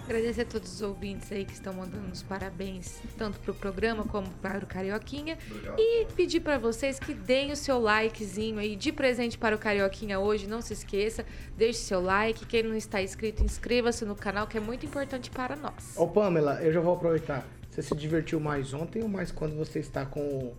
Agradecer a todos os ouvintes aí que estão mandando os parabéns, tanto para o programa como para o Carioquinha. E pedir para vocês que deem o seu likezinho aí de presente para o Carioquinha hoje. Não se esqueça, deixe seu like. Quem não está inscrito, inscreva-se no canal, que é muito importante para nós. Ô Pamela, eu já vou aproveitar. Você se divertiu mais ontem ou mais quando você está com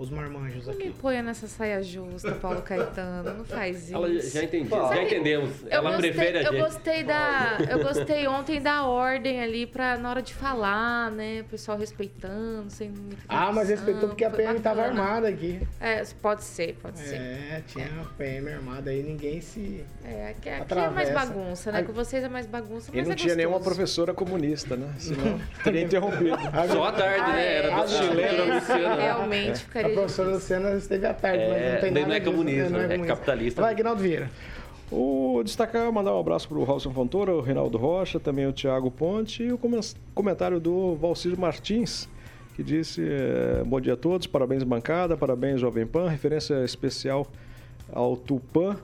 os marmanjos Não me aqui? ponha nessa saia justa, Paulo Caetano. Não faz isso. Ela já entendi, Sabe, já entendemos. Eu Ela gostei, prefere a eu gente. gostei da eu gostei ontem da ordem ali para na hora de falar né o pessoal respeitando sem Ah, mas respeitou porque a PM estava armada aqui. é pode ser pode ser É, tinha a PM armada aí, ninguém se. é aqui, aqui é mais bagunça né Aí- com vocês é mais bagunça E não é tinha nenhuma professora comunista, né? Senão teria interrompido. Só à tarde, né? Era Ah, do chileno, é. Luciano. realmente A professora Luciana esteve à tarde, mas É, não tem daí nada não é disso, comunista, né? é capitalista. Vai, Aguinaldo Vieira. O destacar, mandar um abraço para o Raulson Fontoura, o Reinaldo Rocha, também o Thiago Ponte e o comen- comentário do Valcir Martins, que disse: eh, Bom dia a todos, parabéns bancada, parabéns Jovem Pan, referência especial ao Tupã,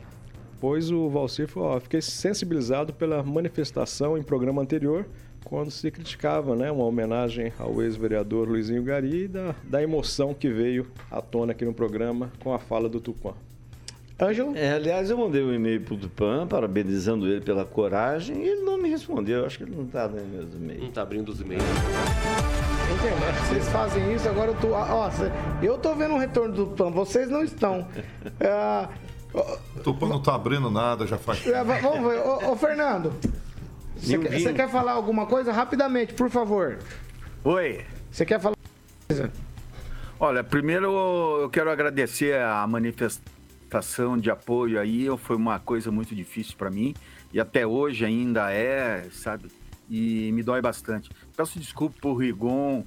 pois o Valcir falou: ó, fiquei sensibilizado pela manifestação em programa anterior, quando se criticava né, uma homenagem ao ex-vereador Luizinho Gari e da, da emoção que veio à tona aqui no programa com a fala do Tupã. Ângelo? É, aliás, eu mandei um e-mail pro Tupan, parabenizando ele pela coragem, e ele não me respondeu. Eu acho que ele não está lendo meus e-mails. Não está abrindo os e-mails. Vocês fazem isso, agora eu tô. Ó, cê- eu tô vendo um retorno do Pan, vocês não estão. Ah, ó, O Tupã não tá abrindo nada, já faz. é, va- vamos ver. Ô, ô, Fernando, você quer, quer falar alguma coisa? Rapidamente, por favor. Oi. Você quer falar alguma coisa? Olha, primeiro eu quero agradecer a manifestação de apoio aí. Foi uma coisa muito difícil para mim e até hoje ainda é, sabe? E me dói bastante. Peço desculpa por Rigon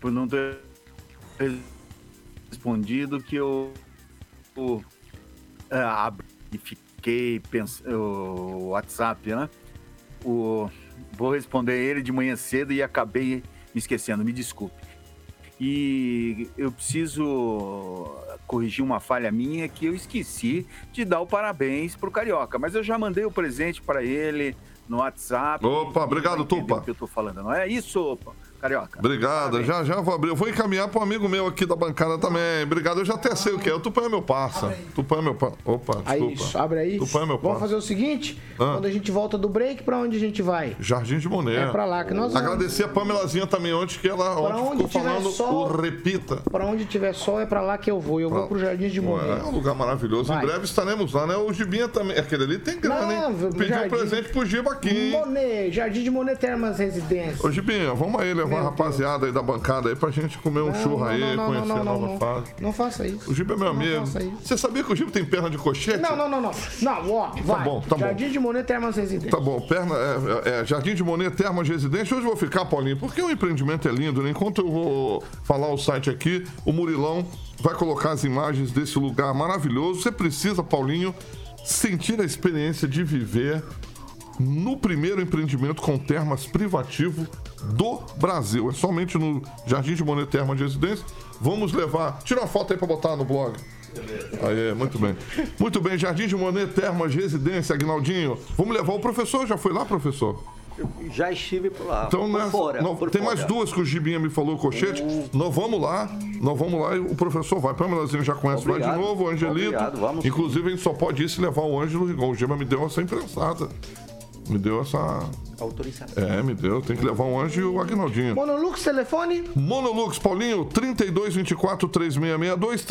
por não ter respondido que eu, eu ah, abri e fiquei pensando o WhatsApp, né? O, vou responder ele de manhã cedo e acabei me esquecendo. Me desculpe. E eu preciso corrigir uma falha minha que eu esqueci de dar o parabéns pro Carioca. Mas eu já mandei o presente para ele no WhatsApp. Opa, obrigado, Tupa. O que eu tô falando, não é isso, opa, Carioca? Obrigado, já já vou abrir. Eu vou encaminhar para um amigo meu aqui da bancada também. Obrigado, eu já até sei o que é. O Tupã é meu parça. Tupã é meu parça. Opa, Aí, desculpa. isso, abre aí. Tupã é meu Vamos parça. fazer o seguinte: Ah. quando a gente volta do break, pra onde a gente vai? Jardim de Monet. É pra lá que nós vamos. Agradecer a Pamelazinha também ontem, que ela Pra onde ficou tiver falando sol- o repita. Pra onde tiver sol é pra lá que eu vou. Eu vou pro Jardim de Monet. É um lugar maravilhoso. Vai. Em breve estaremos lá, né? O Gibinha também. Aquele ali tem grana, hein? Pediu um presente pro Giba aqui, hein? Monet, Jardim de Monet Termas Residência. Ô, Gibinha, vamos aí levar a rapaziada aí da bancada aí pra gente comer um churro aí, conhecer a nova fase. Não faça isso. O Giba é meu Não amigo. faça isso. Você sabia que o Giba tem perna de cochete? Não, não, não, não. Não, ó, vai. bom, tá bom. Jardim de Monet Termas Residência. Tá bom, perna, é, é, Jardim de Monet, Termas Residência. Hoje eu vou ficar, Paulinho, porque o empreendimento é lindo, né? Enquanto eu vou falar o site aqui, o Murilão vai colocar as imagens desse lugar maravilhoso. Você precisa, Paulinho, sentir a experiência de viver no primeiro empreendimento com termas privativo do Brasil. É somente no Jardim de Monet Termas de Residência. Vamos levar. Tira uma foto aí pra botar no blog. Aí, muito bem. Muito bem, Jardim de Monet Termas de Residência, Agnaldinho. Vamos levar o professor. Já foi lá, professor? Eu já estive por lá. Então, por né, fora, não- por tem fora. mais duas que o Gibinha me falou, Cochete. Nós vamos lá, nós vamos lá e o professor vai. Pamelazinho já conhece, vai de Obrigado. novo, o Angelito. Obrigado, vamos sim. Inclusive, a gente só pode ir se levar o Ângelo Rigon. O Giba me deu essa imprensada. Me deu essa. Autorização. É, me deu. Tem que levar o Anjo e o Agnaldinho. Monolux, telefone? Monolux, Paulinho, 3224-3662,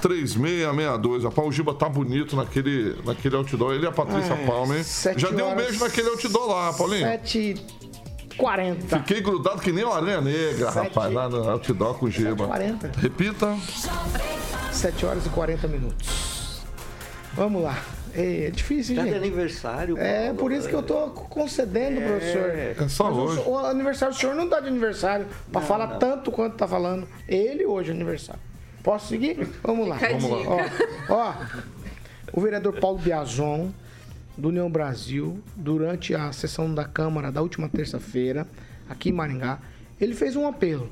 3224-3662. Rapaz, o Giba tá bonito naquele, naquele outdoor. Ele e a Patrícia É, Palma, hein? sete Já deu um beijo naquele outdoor lá, Paulinho. 7h40. Fiquei grudado que nem uma aranha negra, Sete- rapaz, lá no outdoor com o Giba. 7h40. Repita. 7 horas e 40 minutos. Vamos lá. É, é difícil, Tá de gente. aniversário. É Paulo. por isso que eu tô concedendo, professor. É só Mas o- hoje. O, aniversário do senhor não tá de aniversário pra Não, falar não. tanto quanto tá falando. Ele hoje é aniversário. Posso seguir? Vamos lá. Vamos lá. Ó, ó, o vereador Paulo Biazon, do União Brasil, durante a sessão da Câmara da última terça-feira, aqui em Maringá, ele fez um apelo.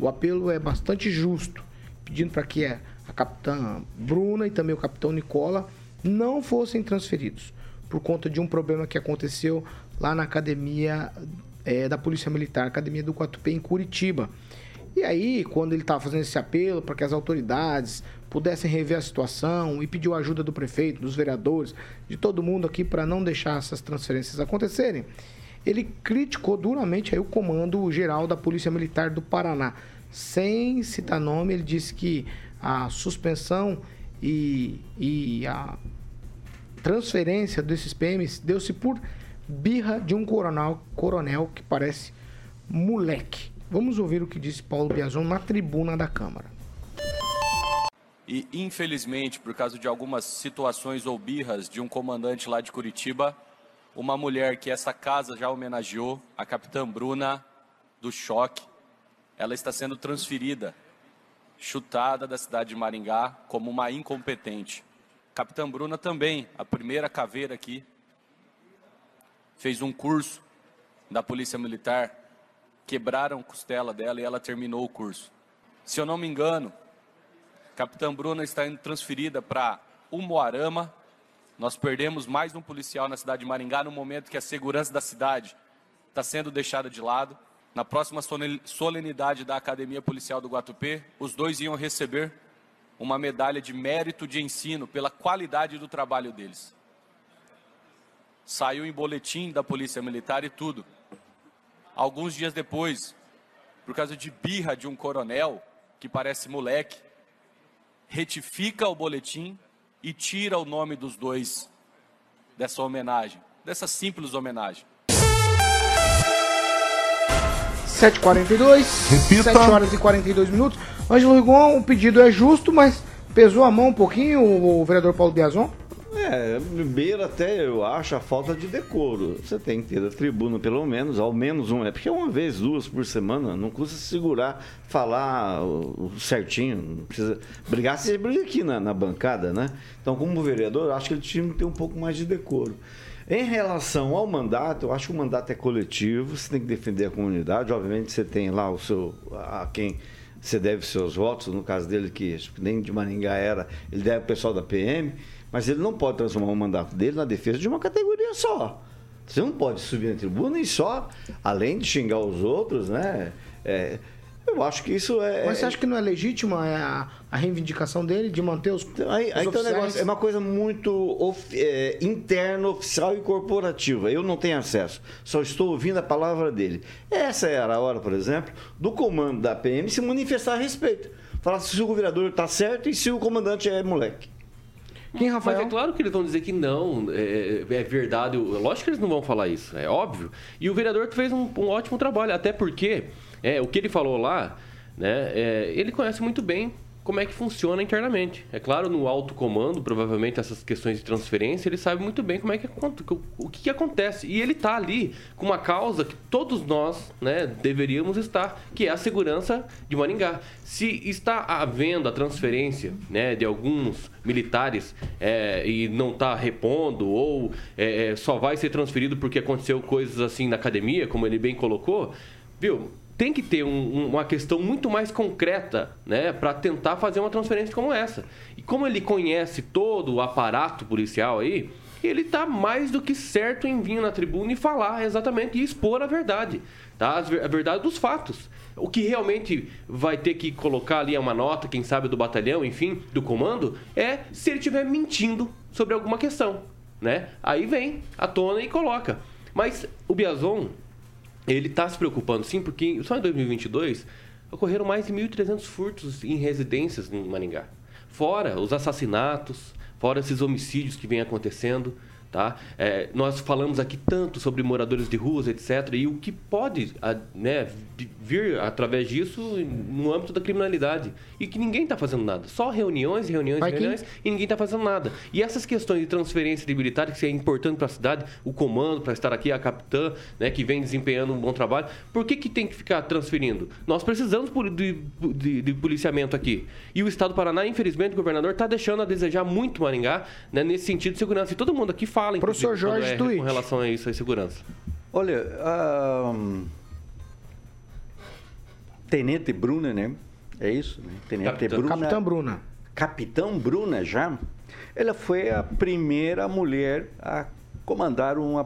O apelo é bastante justo, pedindo para que a a capitã Bruna e também o capitão Nicola não fossem transferidos por conta de um problema que aconteceu lá na academia eh, da Polícia Militar, Academia do Quatupé, em Curitiba. E aí, quando ele estava fazendo esse apelo para que as autoridades pudessem rever a situação e pediu ajuda do prefeito, dos vereadores, de todo mundo aqui para não deixar essas transferências acontecerem, ele criticou duramente aí o comando geral da Polícia Militar do Paraná. Sem citar nome, ele disse que a suspensão e, e a transferência desses PMs deu-se por birra de um coronel, coronel que parece moleque. Vamos ouvir o que disse Paulo Biazon na tribuna da Câmara. E, infelizmente, por causa de algumas situações ou birras de um comandante lá de Curitiba, uma mulher que essa casa já homenageou, a capitã Bruna, do choque, ela está sendo transferida, chutada da cidade de Maringá como uma incompetente. Capitã Bruna também, a primeira caveira aqui, fez um curso da Polícia Militar, quebraram costela dela e ela terminou o curso. Se eu não me engano, Capitã Bruna está indo transferida para Umuarama. Nós perdemos mais um policial na cidade de Maringá no momento que a segurança da cidade está sendo deixada de lado. Na próxima sole- solenidade da Academia Policial do Guatupê, os dois iam receber uma medalha de mérito de ensino pela qualidade do trabalho deles. Saiu em boletim da Polícia Militar e tudo. Alguns dias depois, por causa de birra de um coronel, que parece moleque, retifica o boletim e tira o nome dos dois dessa homenagem, dessa simples homenagem. 7h42. Repita. 7 horas e 42 minutos. Ângelo Rigon, o pedido é justo, mas pesou a mão um pouquinho o, vereador Paulo Biazon? É, beira até, eu acho, a falta de decoro. Você tem que ter a tribuna, pelo menos, ao menos um. É porque uma vez, duas por semana, não custa se segurar, falar o- certinho. Não precisa brigar, você briga aqui na, na bancada, né? Então, como vereador, acho que ele tinha que ter um pouco mais de decoro. Em relação ao mandato, eu acho que o mandato é coletivo, você tem que defender a comunidade. Obviamente, você tem lá o seu. a quem você deve seus votos, no caso dele, que nem de Maringá era, ele deve o pessoal da PM, mas ele não pode transformar o mandato dele na defesa de uma categoria só. Você não pode subir na tribuna e só, além de xingar os outros, né? é, eu acho que isso é. Mas você acha que não é legítima a, a reivindicação dele de manter os. Aí, os aí negócio, é uma coisa muito of- é, interna, oficial e corporativa. Eu não tenho acesso, só estou ouvindo a palavra dele. Essa era a hora, por exemplo, do comando da PM se manifestar a respeito. Falar se o vereador está certo e se o comandante é moleque. Quem, Mas é claro que eles vão dizer que não, é, é verdade. Lógico que eles não vão falar isso, é óbvio. E o vereador fez um, um ótimo trabalho, até porque é, o que ele falou lá, né, é, ele conhece muito bem como é que funciona internamente. É claro, no alto comando, provavelmente essas questões de transferência, ele sabe muito bem como é que o que, que acontece. E ele está ali com uma causa que todos nós né, deveríamos estar, que é a segurança de Maringá. Se está havendo a transferência né, de alguns militares é, e não está repondo, ou é, é, só vai ser transferido porque aconteceu coisas assim na academia, como ele bem colocou, viu? Tem que ter um- um- uma questão muito mais concreta, né, para tentar fazer uma transferência como essa. E como ele conhece todo o aparato policial aí, ele tá mais do que certo em vir na tribuna e falar exatamente e expor a verdade, tá? A verdade dos fatos. O que realmente vai ter que colocar ali é uma nota, quem sabe do batalhão, enfim, do comando, é se ele estiver mentindo sobre alguma questão, né? Aí vem à tona e coloca. Mas o Biazon, ele está se preocupando sim, porque só em 2022 ocorreram mais de 1.300 furtos em residências em Maringá. Fora os assassinatos, fora esses homicídios que vêm acontecendo. Tá? É, nós falamos aqui tanto sobre moradores de ruas, etc. E o que pode né, vi- vir através disso no âmbito da criminalidade. E que ninguém está fazendo nada. Só reuniões, reuniões, Vai reuniões e ninguém está fazendo nada. E essas questões de transferência de militares, que é importante para a cidade, o comando para estar aqui, a capitã, né, que vem desempenhando um bom trabalho, por que, que tem que ficar transferindo? Nós precisamos de, de- de policiamento aqui. E o Estado do Paraná, infelizmente, o governador está deixando a desejar muito Maringá né, nesse sentido de segurança. E todo mundo aqui fala, Professor inclusive, quando Jorge é Duit. com relação a isso, a segurança. Olha, a Tenente Bruna, né? É isso? Né? Tenente Capitã. Bruna. Capitã Bruna. Capitão Bruna já. Ela foi a primeira mulher a comandar um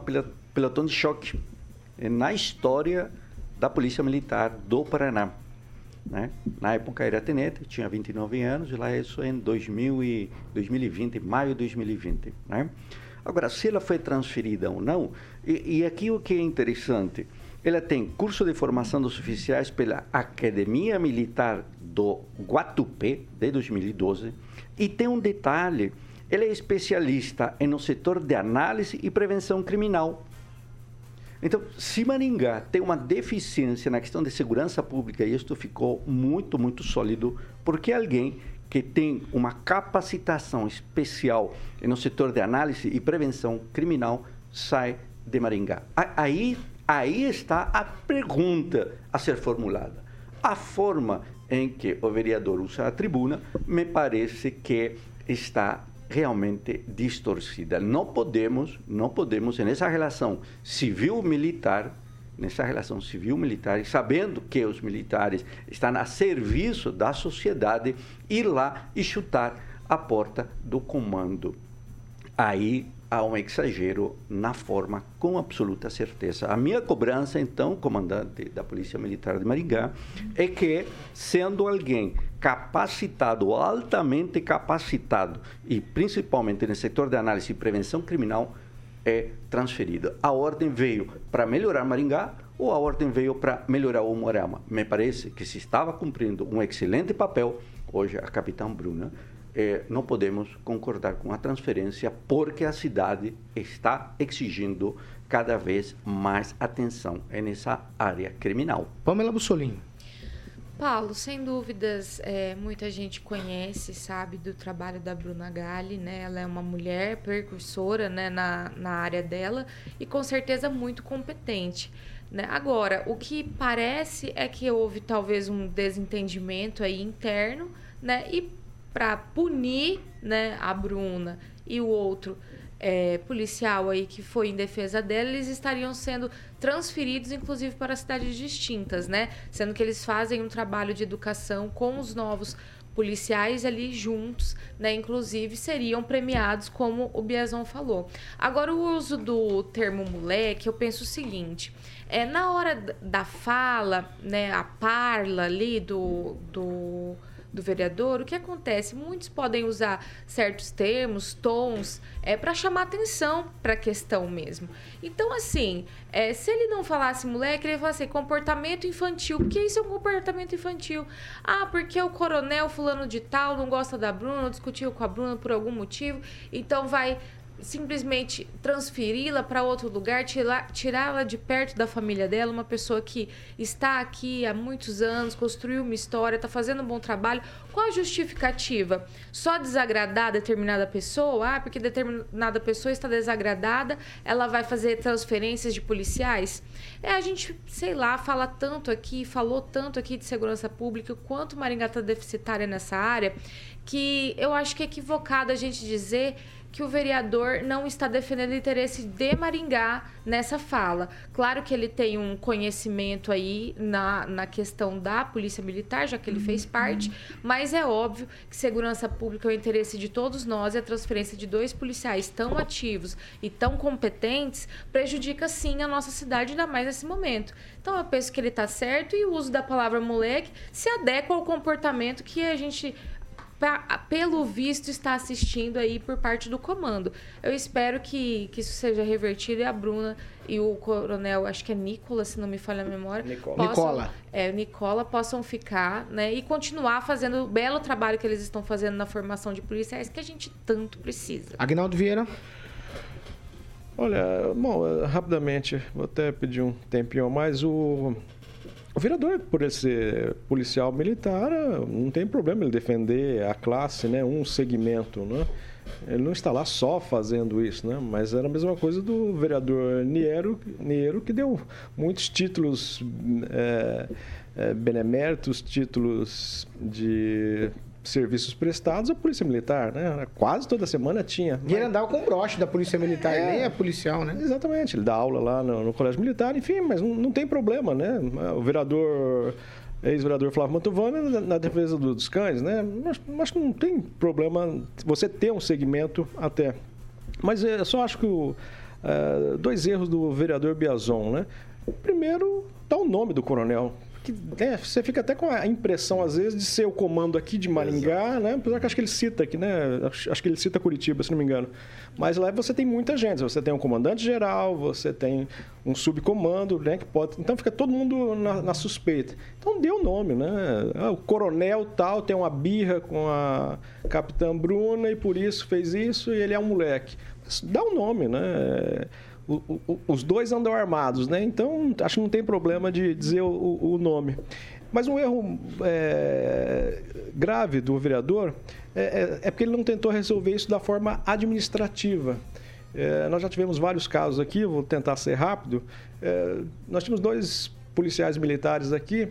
pelotão de choque na história da Polícia Militar do Paraná. Né? Na época era tenente, tinha 29 anos, e lá isso em 2000 e 2020, maio de 2020. Né? Agora, se ela foi transferida ou não, e, e aqui o que é interessante, ela tem curso de formação dos oficiais pela Academia Militar do Guatupé, de 2012, e tem um detalhe, ela é especialista no setor de análise e prevenção criminal. Então, se Maringá tem uma deficiência na questão de segurança pública, e isto ficou muito, muito sólido, porque alguém que tem uma capacitação especial no setor de análise e prevenção criminal sai de Maringá. Aí, aí está a pergunta a ser formulada. A forma em que o vereador usa a tribuna me parece que está realmente distorcida. Não podemos, não podemos nessa relação civil-militar, nessa relação civil-militar, e sabendo que os militares estão a serviço da sociedade, ir lá e chutar a porta do comando. Aí há um exagero na forma, com absoluta certeza. A minha cobrança, então, comandante da Polícia Militar de Maringá, é que, sendo alguém capacitado, altamente capacitado, e principalmente no setor de análise e prevenção criminal, é transferido. A ordem veio para melhorar Maringá ou a ordem veio para melhorar o Morama? Me parece que se estava cumprindo um excelente papel, hoje a capitã Bruna, eh, não podemos concordar com a transferência porque a cidade está exigindo cada vez mais atenção nessa área criminal. Pamela Bussolini. Paulo, sem dúvidas, é, muita gente conhece, sabe, do trabalho da Bruna Galli, né? Ela é uma mulher precursora né, na, na área dela e com certeza muito competente. Né? Agora, o que parece é que houve talvez um desentendimento aí interno, né? E para punir né, a Bruna e o outro é, policial aí que foi em defesa dela, eles estariam sendo transferidos, inclusive, para cidades distintas, né? Sendo que eles fazem um trabalho de educação com os novos policiais ali juntos, né? Inclusive seriam premiados, como o Biazon falou. Agora, o uso do termo moleque, eu penso o seguinte: é na hora da fala, né? A parla ali do, do do vereador, o que acontece? Muitos podem usar certos termos, tons, é, para chamar atenção para a questão mesmo. Então, assim, é, se ele não falasse moleque, ele ia falar assim, comportamento infantil. Porque isso é um comportamento infantil. Ah, porque o coronel fulano de tal não gosta da Bruna, discutiu com a Bruna por algum motivo, então vai simplesmente transferi-la para outro lugar, tirá-la de perto da família dela, uma pessoa que está aqui há muitos anos, construiu uma história, está fazendo um bom trabalho. Qual a justificativa? Só desagradar determinada pessoa? Ah, porque determinada pessoa está desagradada, ela vai fazer transferências de policiais? É, a gente, sei lá, fala tanto aqui, falou tanto aqui de segurança pública, quanto Maringá está deficitária nessa área, que eu acho que é equivocado a gente dizer que o vereador não está defendendo o interesse de Maringá nessa fala. Claro que ele tem um conhecimento aí na, na questão da Polícia Militar, já que ele fez parte, mas é óbvio que segurança pública é o interesse de todos nós e a transferência de dois policiais tão ativos e tão competentes prejudica sim a nossa cidade, ainda mais nesse momento. Então eu penso que ele está certo e o uso da palavra moleque se adequa ao comportamento que a gente pelo visto, está assistindo aí por parte do comando. Eu espero que, que isso seja revertido e a Bruna e o coronel, acho que é Nicola, se não me falha a memória. Nicola. Possam, Nicola. É, Nicola, possam ficar né, e continuar fazendo o belo trabalho que eles estão fazendo na formação de policiais que a gente tanto precisa. Agnaldo Vieira. Olha, bom, rapidamente, vou até pedir um tempinho a mais. O o vereador, por ele ser policial militar, não tem problema ele defender a classe, né? um segmento. Né? Ele não está lá só fazendo isso, né? mas era a mesma coisa do vereador Niero, Niero que deu muitos títulos é, é, beneméritos, títulos de serviços prestados à Polícia Militar, né? Quase toda semana tinha. E ele andava com broche da Polícia Militar, é, nem é policial, né? Exatamente, ele dá aula lá no, no Colégio Militar, enfim, mas não, não, tem problema, né? O vereador, ex-vereador Flávio Mantovani na, na defesa dos cães, né? Mas, mas não tem problema você ter um segmento até. Mas eu só acho que o, uh, dois erros do vereador Biazon, né? Primeiro, dá o nome do coronel que né, você fica até com a impressão, às vezes, de ser o comando aqui de Maringá, Exato. né? Apesar que acho que ele cita aqui, né? Acho, que ele cita Curitiba, se não me engano. Mas lá você tem muita gente. Você tem um comandante geral, você tem um subcomando, né? Que pode... Então fica todo mundo na, na suspeita. Então deu o nome, né? Ah, o coronel tal tem uma birra com a capitã Bruna e por isso fez isso e ele é um moleque. Dá o um nome, né? Os dois andam armados, né? Então acho que não tem problema de dizer o, o nome. Mas um erro é, grave do vereador é, é, é, porque ele não tentou resolver isso da forma administrativa. É, nós já tivemos vários casos aqui, vou tentar ser rápido. É, nós tínhamos dois policiais militares aqui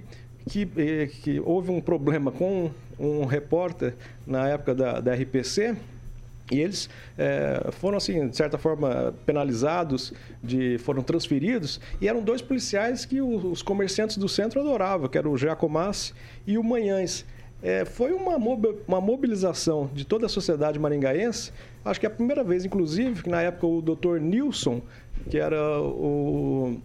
que, é, que houve um problema com um repórter na época da, da RPC E eles é, foram, assim, de certa forma, penalizados, de, foram transferidos, e eram dois policiais que os, os comerciantes do centro adoravam, que era o Giacomassi e o Manhães. É, foi uma, uma mobilização de toda a sociedade maringaense, acho que é a primeira vez, inclusive, que na época o doutor Nilson, que era o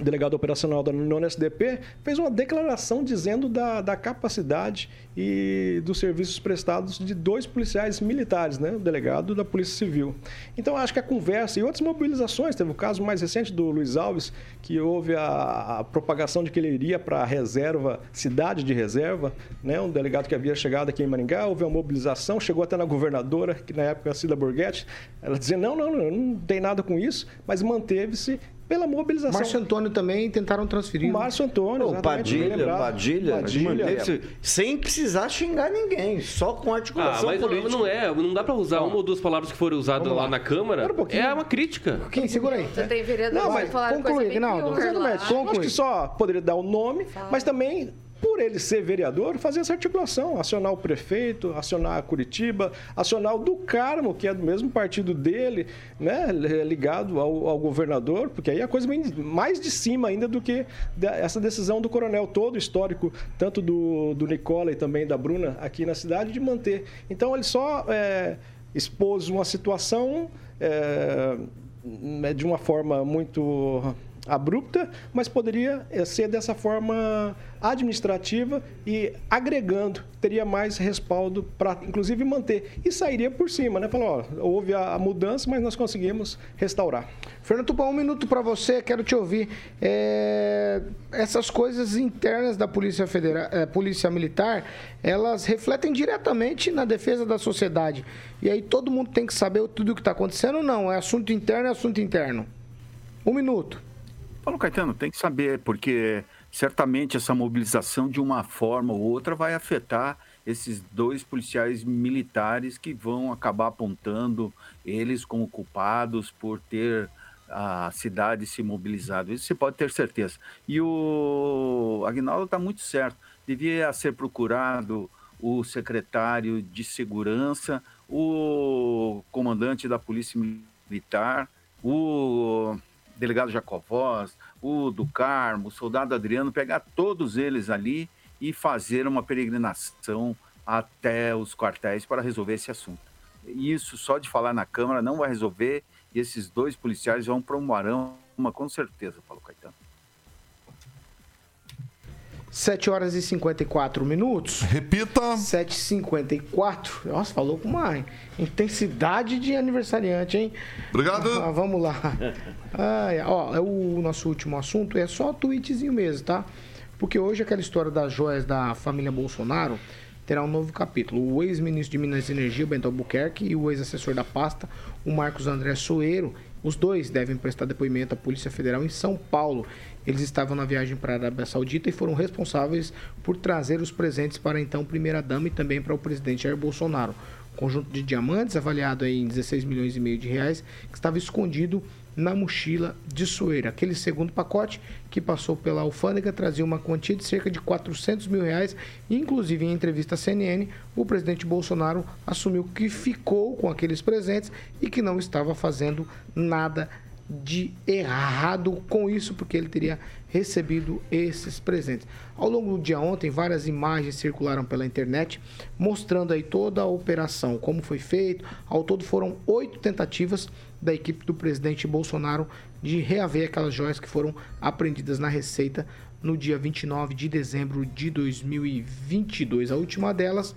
delegado operacional da nona SDP, fez uma declaração dizendo da, da capacidade e dos serviços prestados de dois policiais militares, né? o delegado da Polícia Civil. Então, acho que a conversa e outras mobilizações, teve o caso mais recente do Luiz Alves, que houve a, a propagação de que ele iria para a reserva, cidade de reserva, né? um delegado que havia chegado aqui em Maringá, houve uma mobilização, chegou até na governadora, que na época era Cida Borghetti, ela dizia, não, não, não, não tem nada com isso, mas manteve-se pela mobilização. Márcio Antônio também tentaram transferir. O Márcio Antônio, O Padilha. Padilha, Padilha. sem precisar xingar ninguém, só com Ah, articulação mas política. não é, não dá pra usar uma ou duas palavras que foram usadas lá. lá. na Câmara. Um é uma crítica. Quem segura aí? Você tem vereadores Não, mas conclui, coisa bem Aguinaldo. pior lá. Exatamente. Eu acho que só poderia dar o nome, mas também, por ele ser vereador, fazer essa articulação, acionar o prefeito, acionar a Curitiba, acionar o do Carmo, que é do mesmo partido dele, né, ligado ao, ao governador, porque aí a coisa vem mais de cima ainda do que essa decisão do coronel todo histórico, tanto do, do Nicola e também da Bruna aqui na cidade, de manter. Então ele só é, expôs uma situação é, é, de uma forma muito abrupta, mas poderia eh, ser dessa forma administrativa e agregando, teria mais respaldo para, inclusive, manter. E sairia por cima, né? Falou, ó, houve a, mudança, mas nós conseguimos restaurar. Fernando Tupã, um minuto para você, quero te ouvir. É, essas coisas internas da Polícia Federal, é, Polícia Militar, elas refletem diretamente na defesa da sociedade. E aí todo mundo tem que saber tudo o que está acontecendo não? É assunto interno, é assunto interno. Um minuto. Paulo Caetano, tem que saber, porque certamente essa mobilização, de uma forma ou outra, vai afetar esses dois policiais militares que vão acabar apontando eles como culpados por ter a cidade se mobilizado. Isso você pode ter certeza. E o Agnaldo está muito certo. Devia ser procurado o secretário de segurança, o comandante da Polícia Militar, o delegado Jacovós, o do Carmo, o soldado Adriano, pegar todos eles ali e fazer uma peregrinação até os quartéis para resolver esse assunto. Isso só de falar na Câmara não vai resolver e esses dois policiais vão para uma uma com certeza, Paulo Caetano. 7 horas e 54 minutos. Repita. 7h54. Nossa, falou com uma intensidade de aniversariante, hein? Obrigado. Ah, vamos lá. Ai, ó, é o nosso último assunto é só tweetzinho mesmo, tá? Porque hoje aquela história das joias da família Bolsonaro terá um novo capítulo. O ex-ministro de Minas e Energia, o Bento Albuquerque, e o ex-assessor da pasta, o Marcos André Soeiro, os dois devem prestar depoimento à Polícia Federal em São Paulo. Eles estavam na viagem para a Arábia Saudita e foram responsáveis por trazer os presentes para a então primeira-dama e também para o presidente Jair Bolsonaro. Conjunto de diamantes avaliado em 16 milhões e meio de reais que estava escondido na mochila de Soeira. Aquele segundo pacote que passou pela alfândega trazia uma quantia de cerca de 400 mil reais. Inclusive, em entrevista à CNN, o presidente Bolsonaro assumiu que ficou com aqueles presentes e que não estava fazendo nada de errado com isso, porque ele teria recebido esses presentes. Ao longo do dia ontem, várias imagens circularam pela internet mostrando aí toda a operação, como foi feito. Ao todo foram oito tentativas da equipe do presidente Bolsonaro de reaver aquelas joias que foram apreendidas na Receita no dia 29 de dezembro de 2022. A última delas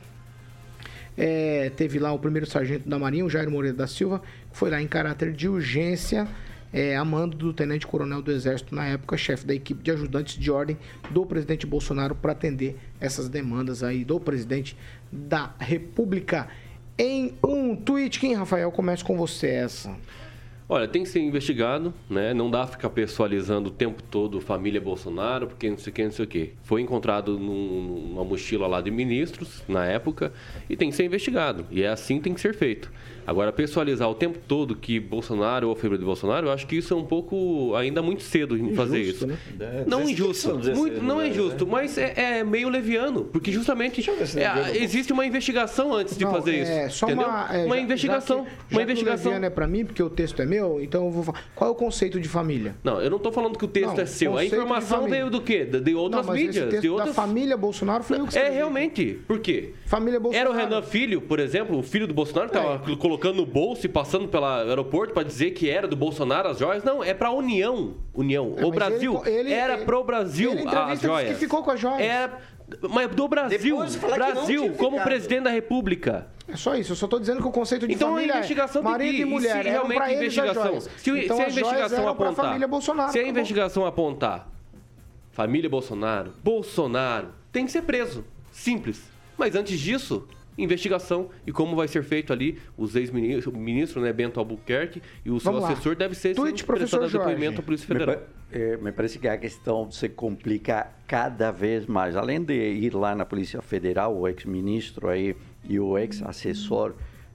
é, teve lá o primeiro sargento da Marinha, o Jair Moreira da Silva, que foi lá em caráter de urgência, é, a mando do tenente-coronel do Exército, na época, chefe da equipe de ajudantes de ordem do presidente Bolsonaro, para atender essas demandas aí do presidente da República. Em um tweet, quem, Rafael, começa com você essa. Olha, tem que ser investigado, né? Não dá ficar pessoalizando o tempo todo família Bolsonaro, porque não sei o que, não sei o que. Foi encontrado num- numa mochila lá de ministros, na época, e tem que ser investigado. E é assim que tem que ser feito. Agora, pessoalizar o tempo todo que Bolsonaro ou a de Bolsonaro, eu acho que isso é um pouco ainda muito cedo em fazer isso. né? É, Não 16 injusto, são 16 muito- não é lugares, injusto, né? mas é, é meio leviano, porque justamente é, é existe uma investigação antes de Não, fazer é, isso. Só entendeu? uma, é, uma já- investigação, já que- já uma que o investigação. Leviano é pra mim, porque o texto é meu, então eu vou falar. Qual é o conceito de família? Não, eu não estou falando que o texto Não, é seu. A informação veio do quê? De, de outras Não, mas esse mídias. texto de da outras... família Bolsonaro foi eu que É realmente. Por quê? Família Bolsonaro. Era o Renan Filho, por exemplo, o filho do Bolsonaro, estava colocando no bolso e passando pelo aeroporto para dizer que era do Bolsonaro as joias. Não, é para a União. União. É, o Brasil. ele- ele- era ele- pro Brasil ele, em as joias. disse que ficou com as joias. Era, mas do Brasil. Brasil, como ficado. presidente da República. É só isso, eu só tô dizendo que o conceito de Então família a investigação é marido que e mulher, se realmente a eles as investigação, joias. se, então se a as joias investigação apontar, família Bolsonaro. se a investigação apontar família Bolsonaro, Bolsonaro, tem que ser preso, simples. Mas antes disso, investigação e como vai ser feito ali os ex-ministros, o ministro, né, Bento Albuquerque e o seu Vamos lá. assessor deve ser Tweet, professor Jorge. depoimento à Polícia Me, Federal. pa- eh, me parece que a questão se complica cada vez mais. Além de ir lá na Polícia Federal, o ex-ministro aí e o ex-assessor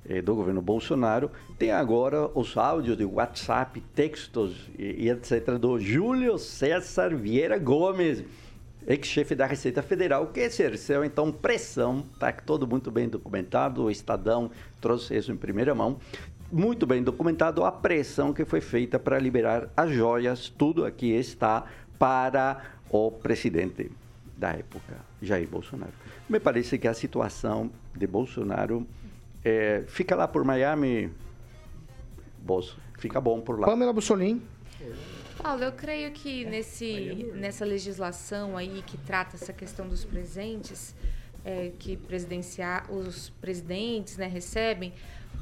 eh, do governo Bolsonaro, tem agora os áudios de WhatsApp, textos e, e etc. do Júlio César Vieira Gomes, ex-chefe da Receita Federal, que exerceu então pressão, tá todo muito bem documentado, o Estadão trouxe isso em primeira mão, muito bem documentado a pressão que foi feita para liberar as joias, tudo aqui está para o presidente da época, Jair Bolsonaro. Me parece que a situação de Bolsonaro eh, fica lá por Miami, Bolso, fica bom por lá. Pamela Bussolini. Paulo, eu creio que nesse, nessa legislação aí que trata essa questão dos presentes, é, que presidenciar, os presidentes né, recebem,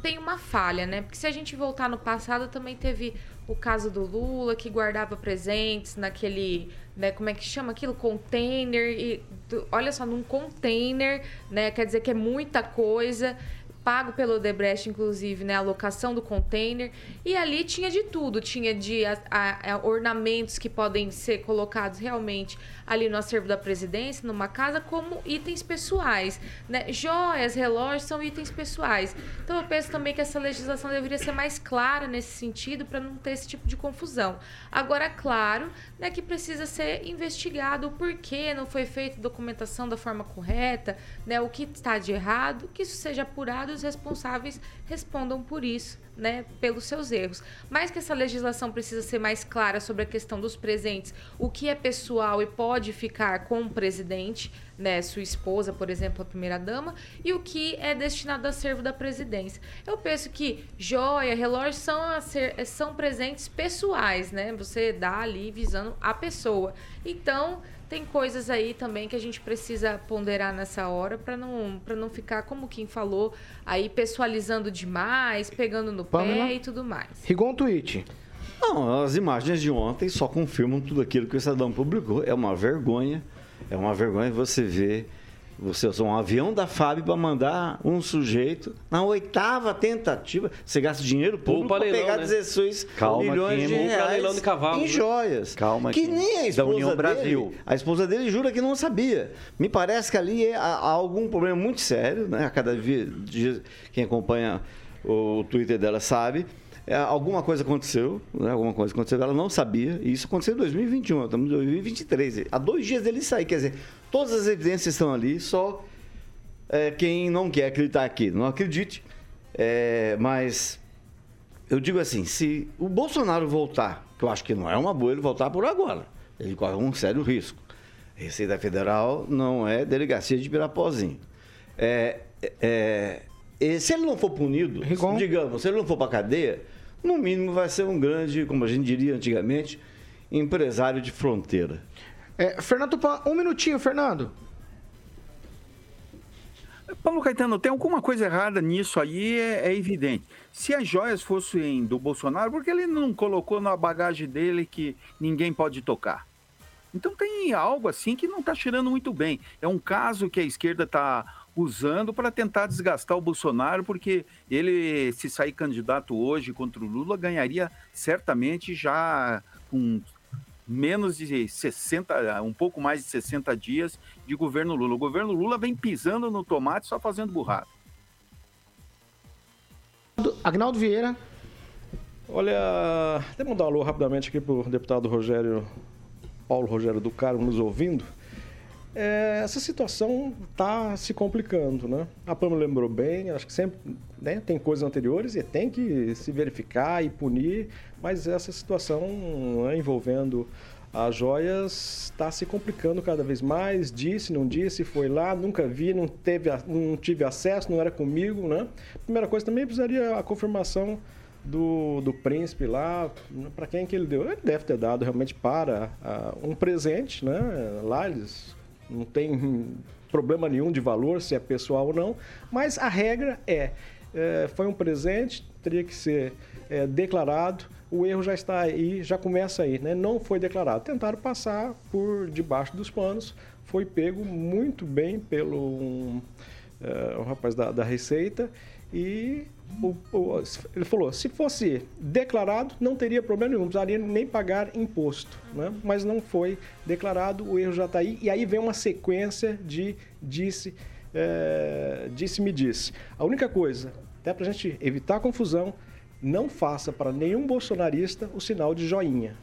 tem uma falha, né? Porque se a gente voltar no passado, também teve o caso do Lula, que guardava presentes naquele, né, como é que chama aquilo? Container. E, olha só, num container, né? Quer dizer que é muita coisa pago pelo Odebrecht, inclusive, né, a locação do container. E ali tinha de tudo, tinha de a- a- ornamentos que podem ser colocados realmente ali no acervo da presidência, numa casa, como itens pessoais. Né? Joias, relógios são itens pessoais. Então eu penso também que essa legislação deveria ser mais clara nesse sentido para não ter esse tipo de confusão. Agora, claro, né, que precisa ser investigado o porquê não foi feita documentação da forma correta, né, o que está de errado, que isso seja apurado e os responsáveis respondam por isso, né, pelos seus erros. Mas que essa legislação precisa ser mais clara sobre a questão dos presentes, o que é pessoal e pode ficar com o presidente, né, sua esposa, por exemplo, a primeira dama, e o que é destinado ao acervo da presidência. Eu penso que joia, relógio são, são presentes pessoais, né? Você dá ali visando a pessoa. Então, tem coisas aí também que a gente precisa ponderar nessa hora para não, pra não ficar, como quem falou, aí pessoalizando demais, pegando no Pamela? pé e tudo mais. Rigon Tweet. Não, as imagens de ontem só confirmam tudo aquilo que o Estadão publicou. É uma vergonha. É uma vergonha você ver você usar um avião da FAB para mandar um sujeito na oitava tentativa. Você gasta dinheiro público para pegar né? 16 Calma, milhões de reais de cavalo, em né? joias. Calma, que nem a Da esposa União dele, Brasil. A esposa dele jura que não sabia. Me parece que ali é- há algum problema muito sério, né? A cada dia, dia- quem acompanha o Twitter dela sabe. É, alguma coisa aconteceu, né? alguma coisa aconteceu, ela não sabia, e isso aconteceu em 2021, nós estamos em 2023. Há dois dias dele sair, quer dizer, todas as evidências estão ali, só é, quem não quer acreditar aqui, não acredite. É, mas eu digo assim, se o Bolsonaro voltar, que eu acho que não é uma boa ele voltar por agora, ele corre um sério risco. Receita Federal não é delegacia de Pirapozinho. É, é, é, se ele não for punido, digamos, se ele não for para cadeia, no mínimo vai ser um grande, como a gente diria antigamente, empresário de fronteira. É, Fernando Tupan, um minutinho, Fernando. Paulo Caetano, tem alguma coisa errada nisso aí, é, é evidente. Se as joias fossem do Bolsonaro, por que ele não colocou na bagagem dele que ninguém pode tocar? Então tem algo assim que não está cheirando muito bem. É um caso que a esquerda está usando para tentar desgastar o Bolsonaro, porque ele, se sair candidato hoje contra o Lula, ganharia certamente já com menos de 60, um pouco mais de 60 dias de governo Lula. O governo Lula vem pisando no tomate só fazendo burrada. Agnaldo Vieira. Olha, até mandar um alô rapidamente aqui pro deputado Rogério, Paulo Rogério do Carmo nos ouvindo. É, essa situação está se complicando, né? A Pamela lembrou bem, acho que sempre né, tem coisas anteriores e tem que se verificar e punir, mas essa situação né, envolvendo as joias está se complicando cada vez mais. Disse, não disse, foi lá, nunca vi, não, teve, não tive acesso, não era comigo, né? Primeira coisa, também precisaria a confirmação do, do príncipe lá, para quem que ele deu. Ele deve ter dado realmente para uh, um presente, né? Lá eles não tem problema nenhum de valor, se é pessoal ou não, mas a regra é, é foi um presente, teria que ser é, declarado, o erro já está aí, já começa aí, né? Não foi declarado. Tentaram passar por debaixo dos panos, foi pego muito bem pelo um, uh, um rapaz da, da Receita e o, o, ele falou, se fosse declarado, não teria problema nenhum, não precisaria nem pagar imposto. Né? Mas não foi declarado, o erro já está aí. E aí vem uma sequência de disse, é, disse-me disse. A única coisa, até para a gente evitar confusão, não faça para nenhum bolsonarista o sinal de joinha.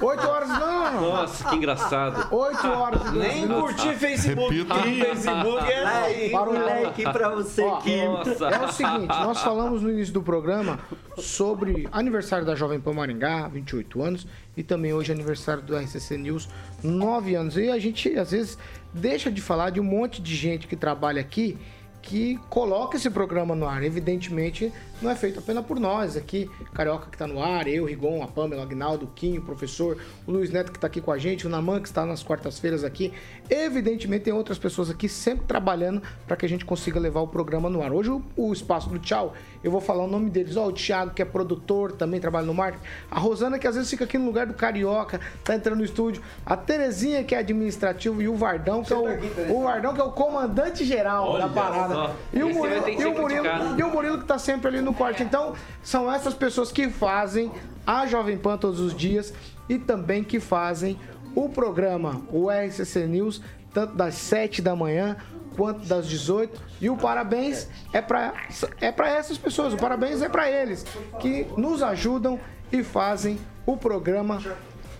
Oito horas não. Nossa, que engraçado. Oito horas. Nem curtir Facebook. Facebook é Like, para o like para você, Ó, Kim. Nossa. É o seguinte, nós falamos no início do programa sobre aniversário da Jovem Pan Maringá, 28 anos, e também hoje é aniversário do RCC News, 9 anos. E a gente, às vezes, deixa de falar de um monte de gente que trabalha aqui que coloca esse programa no ar. Evidentemente, não é feito apenas por nós aqui, Carioca que está no ar, eu, Rigon, a Pamela, o Agnaldo, o Quinho, o professor, o Luiz Neto que está aqui com a gente, o Naman que está nas quartas-feiras aqui. Evidentemente, tem outras pessoas aqui sempre trabalhando para que a gente consiga levar o programa no ar. Hoje, o, o espaço do Tchau, eu vou falar o nome deles. Ó, o Thiago, que é produtor, também trabalha no marketing. A Rosana, que às vezes fica aqui no lugar do Carioca, tá entrando no estúdio. A Terezinha, que é administrativo, e o Vardão, que é o, o Vardão, que é o comandante geral da parada. só. E o Murilo, e o Murilo, e o Murilo que tá sempre ali no corte. Então, são essas pessoas que fazem a Jovem Pan todos os dias e também que fazem o programa, o RCC News, tanto das 7 da manhã quanto das 18. E o parabéns é para é para essas pessoas, o parabéns é para eles que nos ajudam e fazem o programa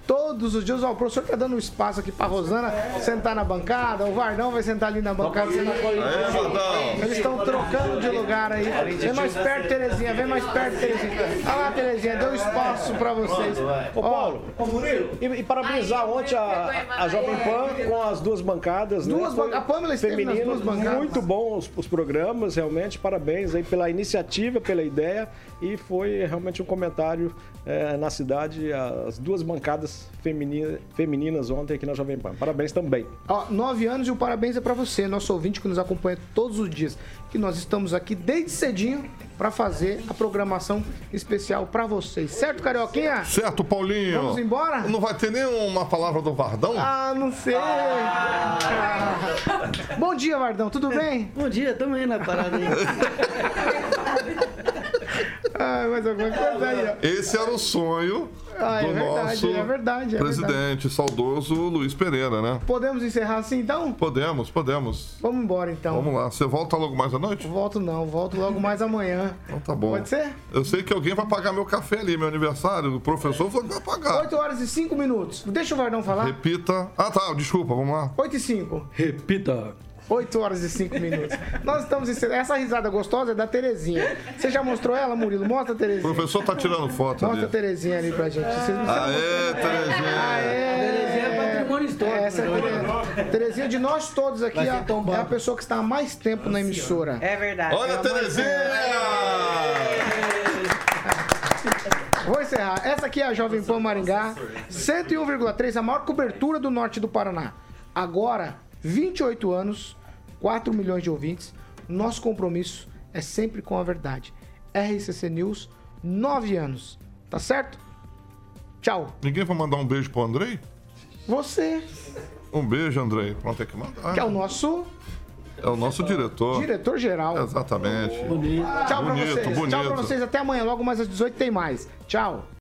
todos os dias. Ó, o professor tá dando espaço aqui pra Rosana sentar na bancada, o Vardão vai sentar ali na bancada. Vardão. Eles estão trocando de lugar aí. Vem mais perto, Terezinha, vem mais perto, Terezinha. Olha lá, Terezinha, deu espaço pra vocês. Ô Paulo, e, e parabenizar ontem a, a Jovem Pan com as duas bancadas. né? Duas Foi ban- a Pamela esteve nas femininas, duas bancadas. Muito bons os, os programas, realmente. Parabéns aí pela iniciativa, pela ideia. E foi realmente um comentário eh, na cidade, as duas bancadas femini- femininas ontem aqui na Jovem Pan. Parabéns também. Ó, nove anos e o parabéns é pra você, nosso ouvinte que nos acompanha todos os dias. Que nós estamos aqui desde cedinho pra fazer a programação especial pra vocês. Certo, Carioquinha? Certo, Paulinho. Vamos embora? Não vai ter nenhuma palavra do Vardão? Ah, não sei. Ah. Bom dia, Vardão, tudo bem? Bom dia, tamo aí na parada aí. Ah, mais alguma coisa aí, ó. Esse era o sonho Ah, é do verdade, nosso é verdade, é presidente, saudoso Luiz Pereira, né? Podemos encerrar assim então? Podemos, podemos. Vamos embora então. Vamos lá. Você volta logo mais à noite? Volto não, volto logo mais amanhã. Então tá bom. Pode ser? Eu sei que alguém vai pagar meu café ali, meu aniversário. O professor falou que vai pagar. 8 horas e 5 minutos. Deixa o Vardão falar. Repita. Ah, tá. Desculpa, vamos lá. 8 e 5. Repita. 8 horas e 5 minutos. Nós estamos encerrando. Essa risada gostosa é da Terezinha. Você já mostrou ela, Murilo? Mostra a O Terezinha. professor tá tirando foto Mostra a ali. Terezinha ali pra gente. Vocês não Aê, Terezinha. Terezinha é patrimônio histórico. Essa é a Tere- Terezinha, de nós todos aqui, é tombado. é a pessoa que está há mais tempo na emissora. É verdade. Olha a Terezinha! Vou encerrar. Essa aqui é a Jovem Pan Maringá, 101,3, a maior cobertura do norte do Paraná. Agora, 28 anos, 4 milhões de ouvintes. Nosso compromisso é sempre com a verdade. RCC News, 9 anos. Tá certo? Tchau. Ninguém vai mandar um beijo pro Andrei? Você, Um beijo, Andrei. Pronto, tem que mandar. que é o nosso É o nosso diretor. diretor-geral. Exatamente. Tchau pra bonito, vocês. bonito. Tchau pra vocês. Até amanhã. Logo mais às 18 tem mais. Tchau.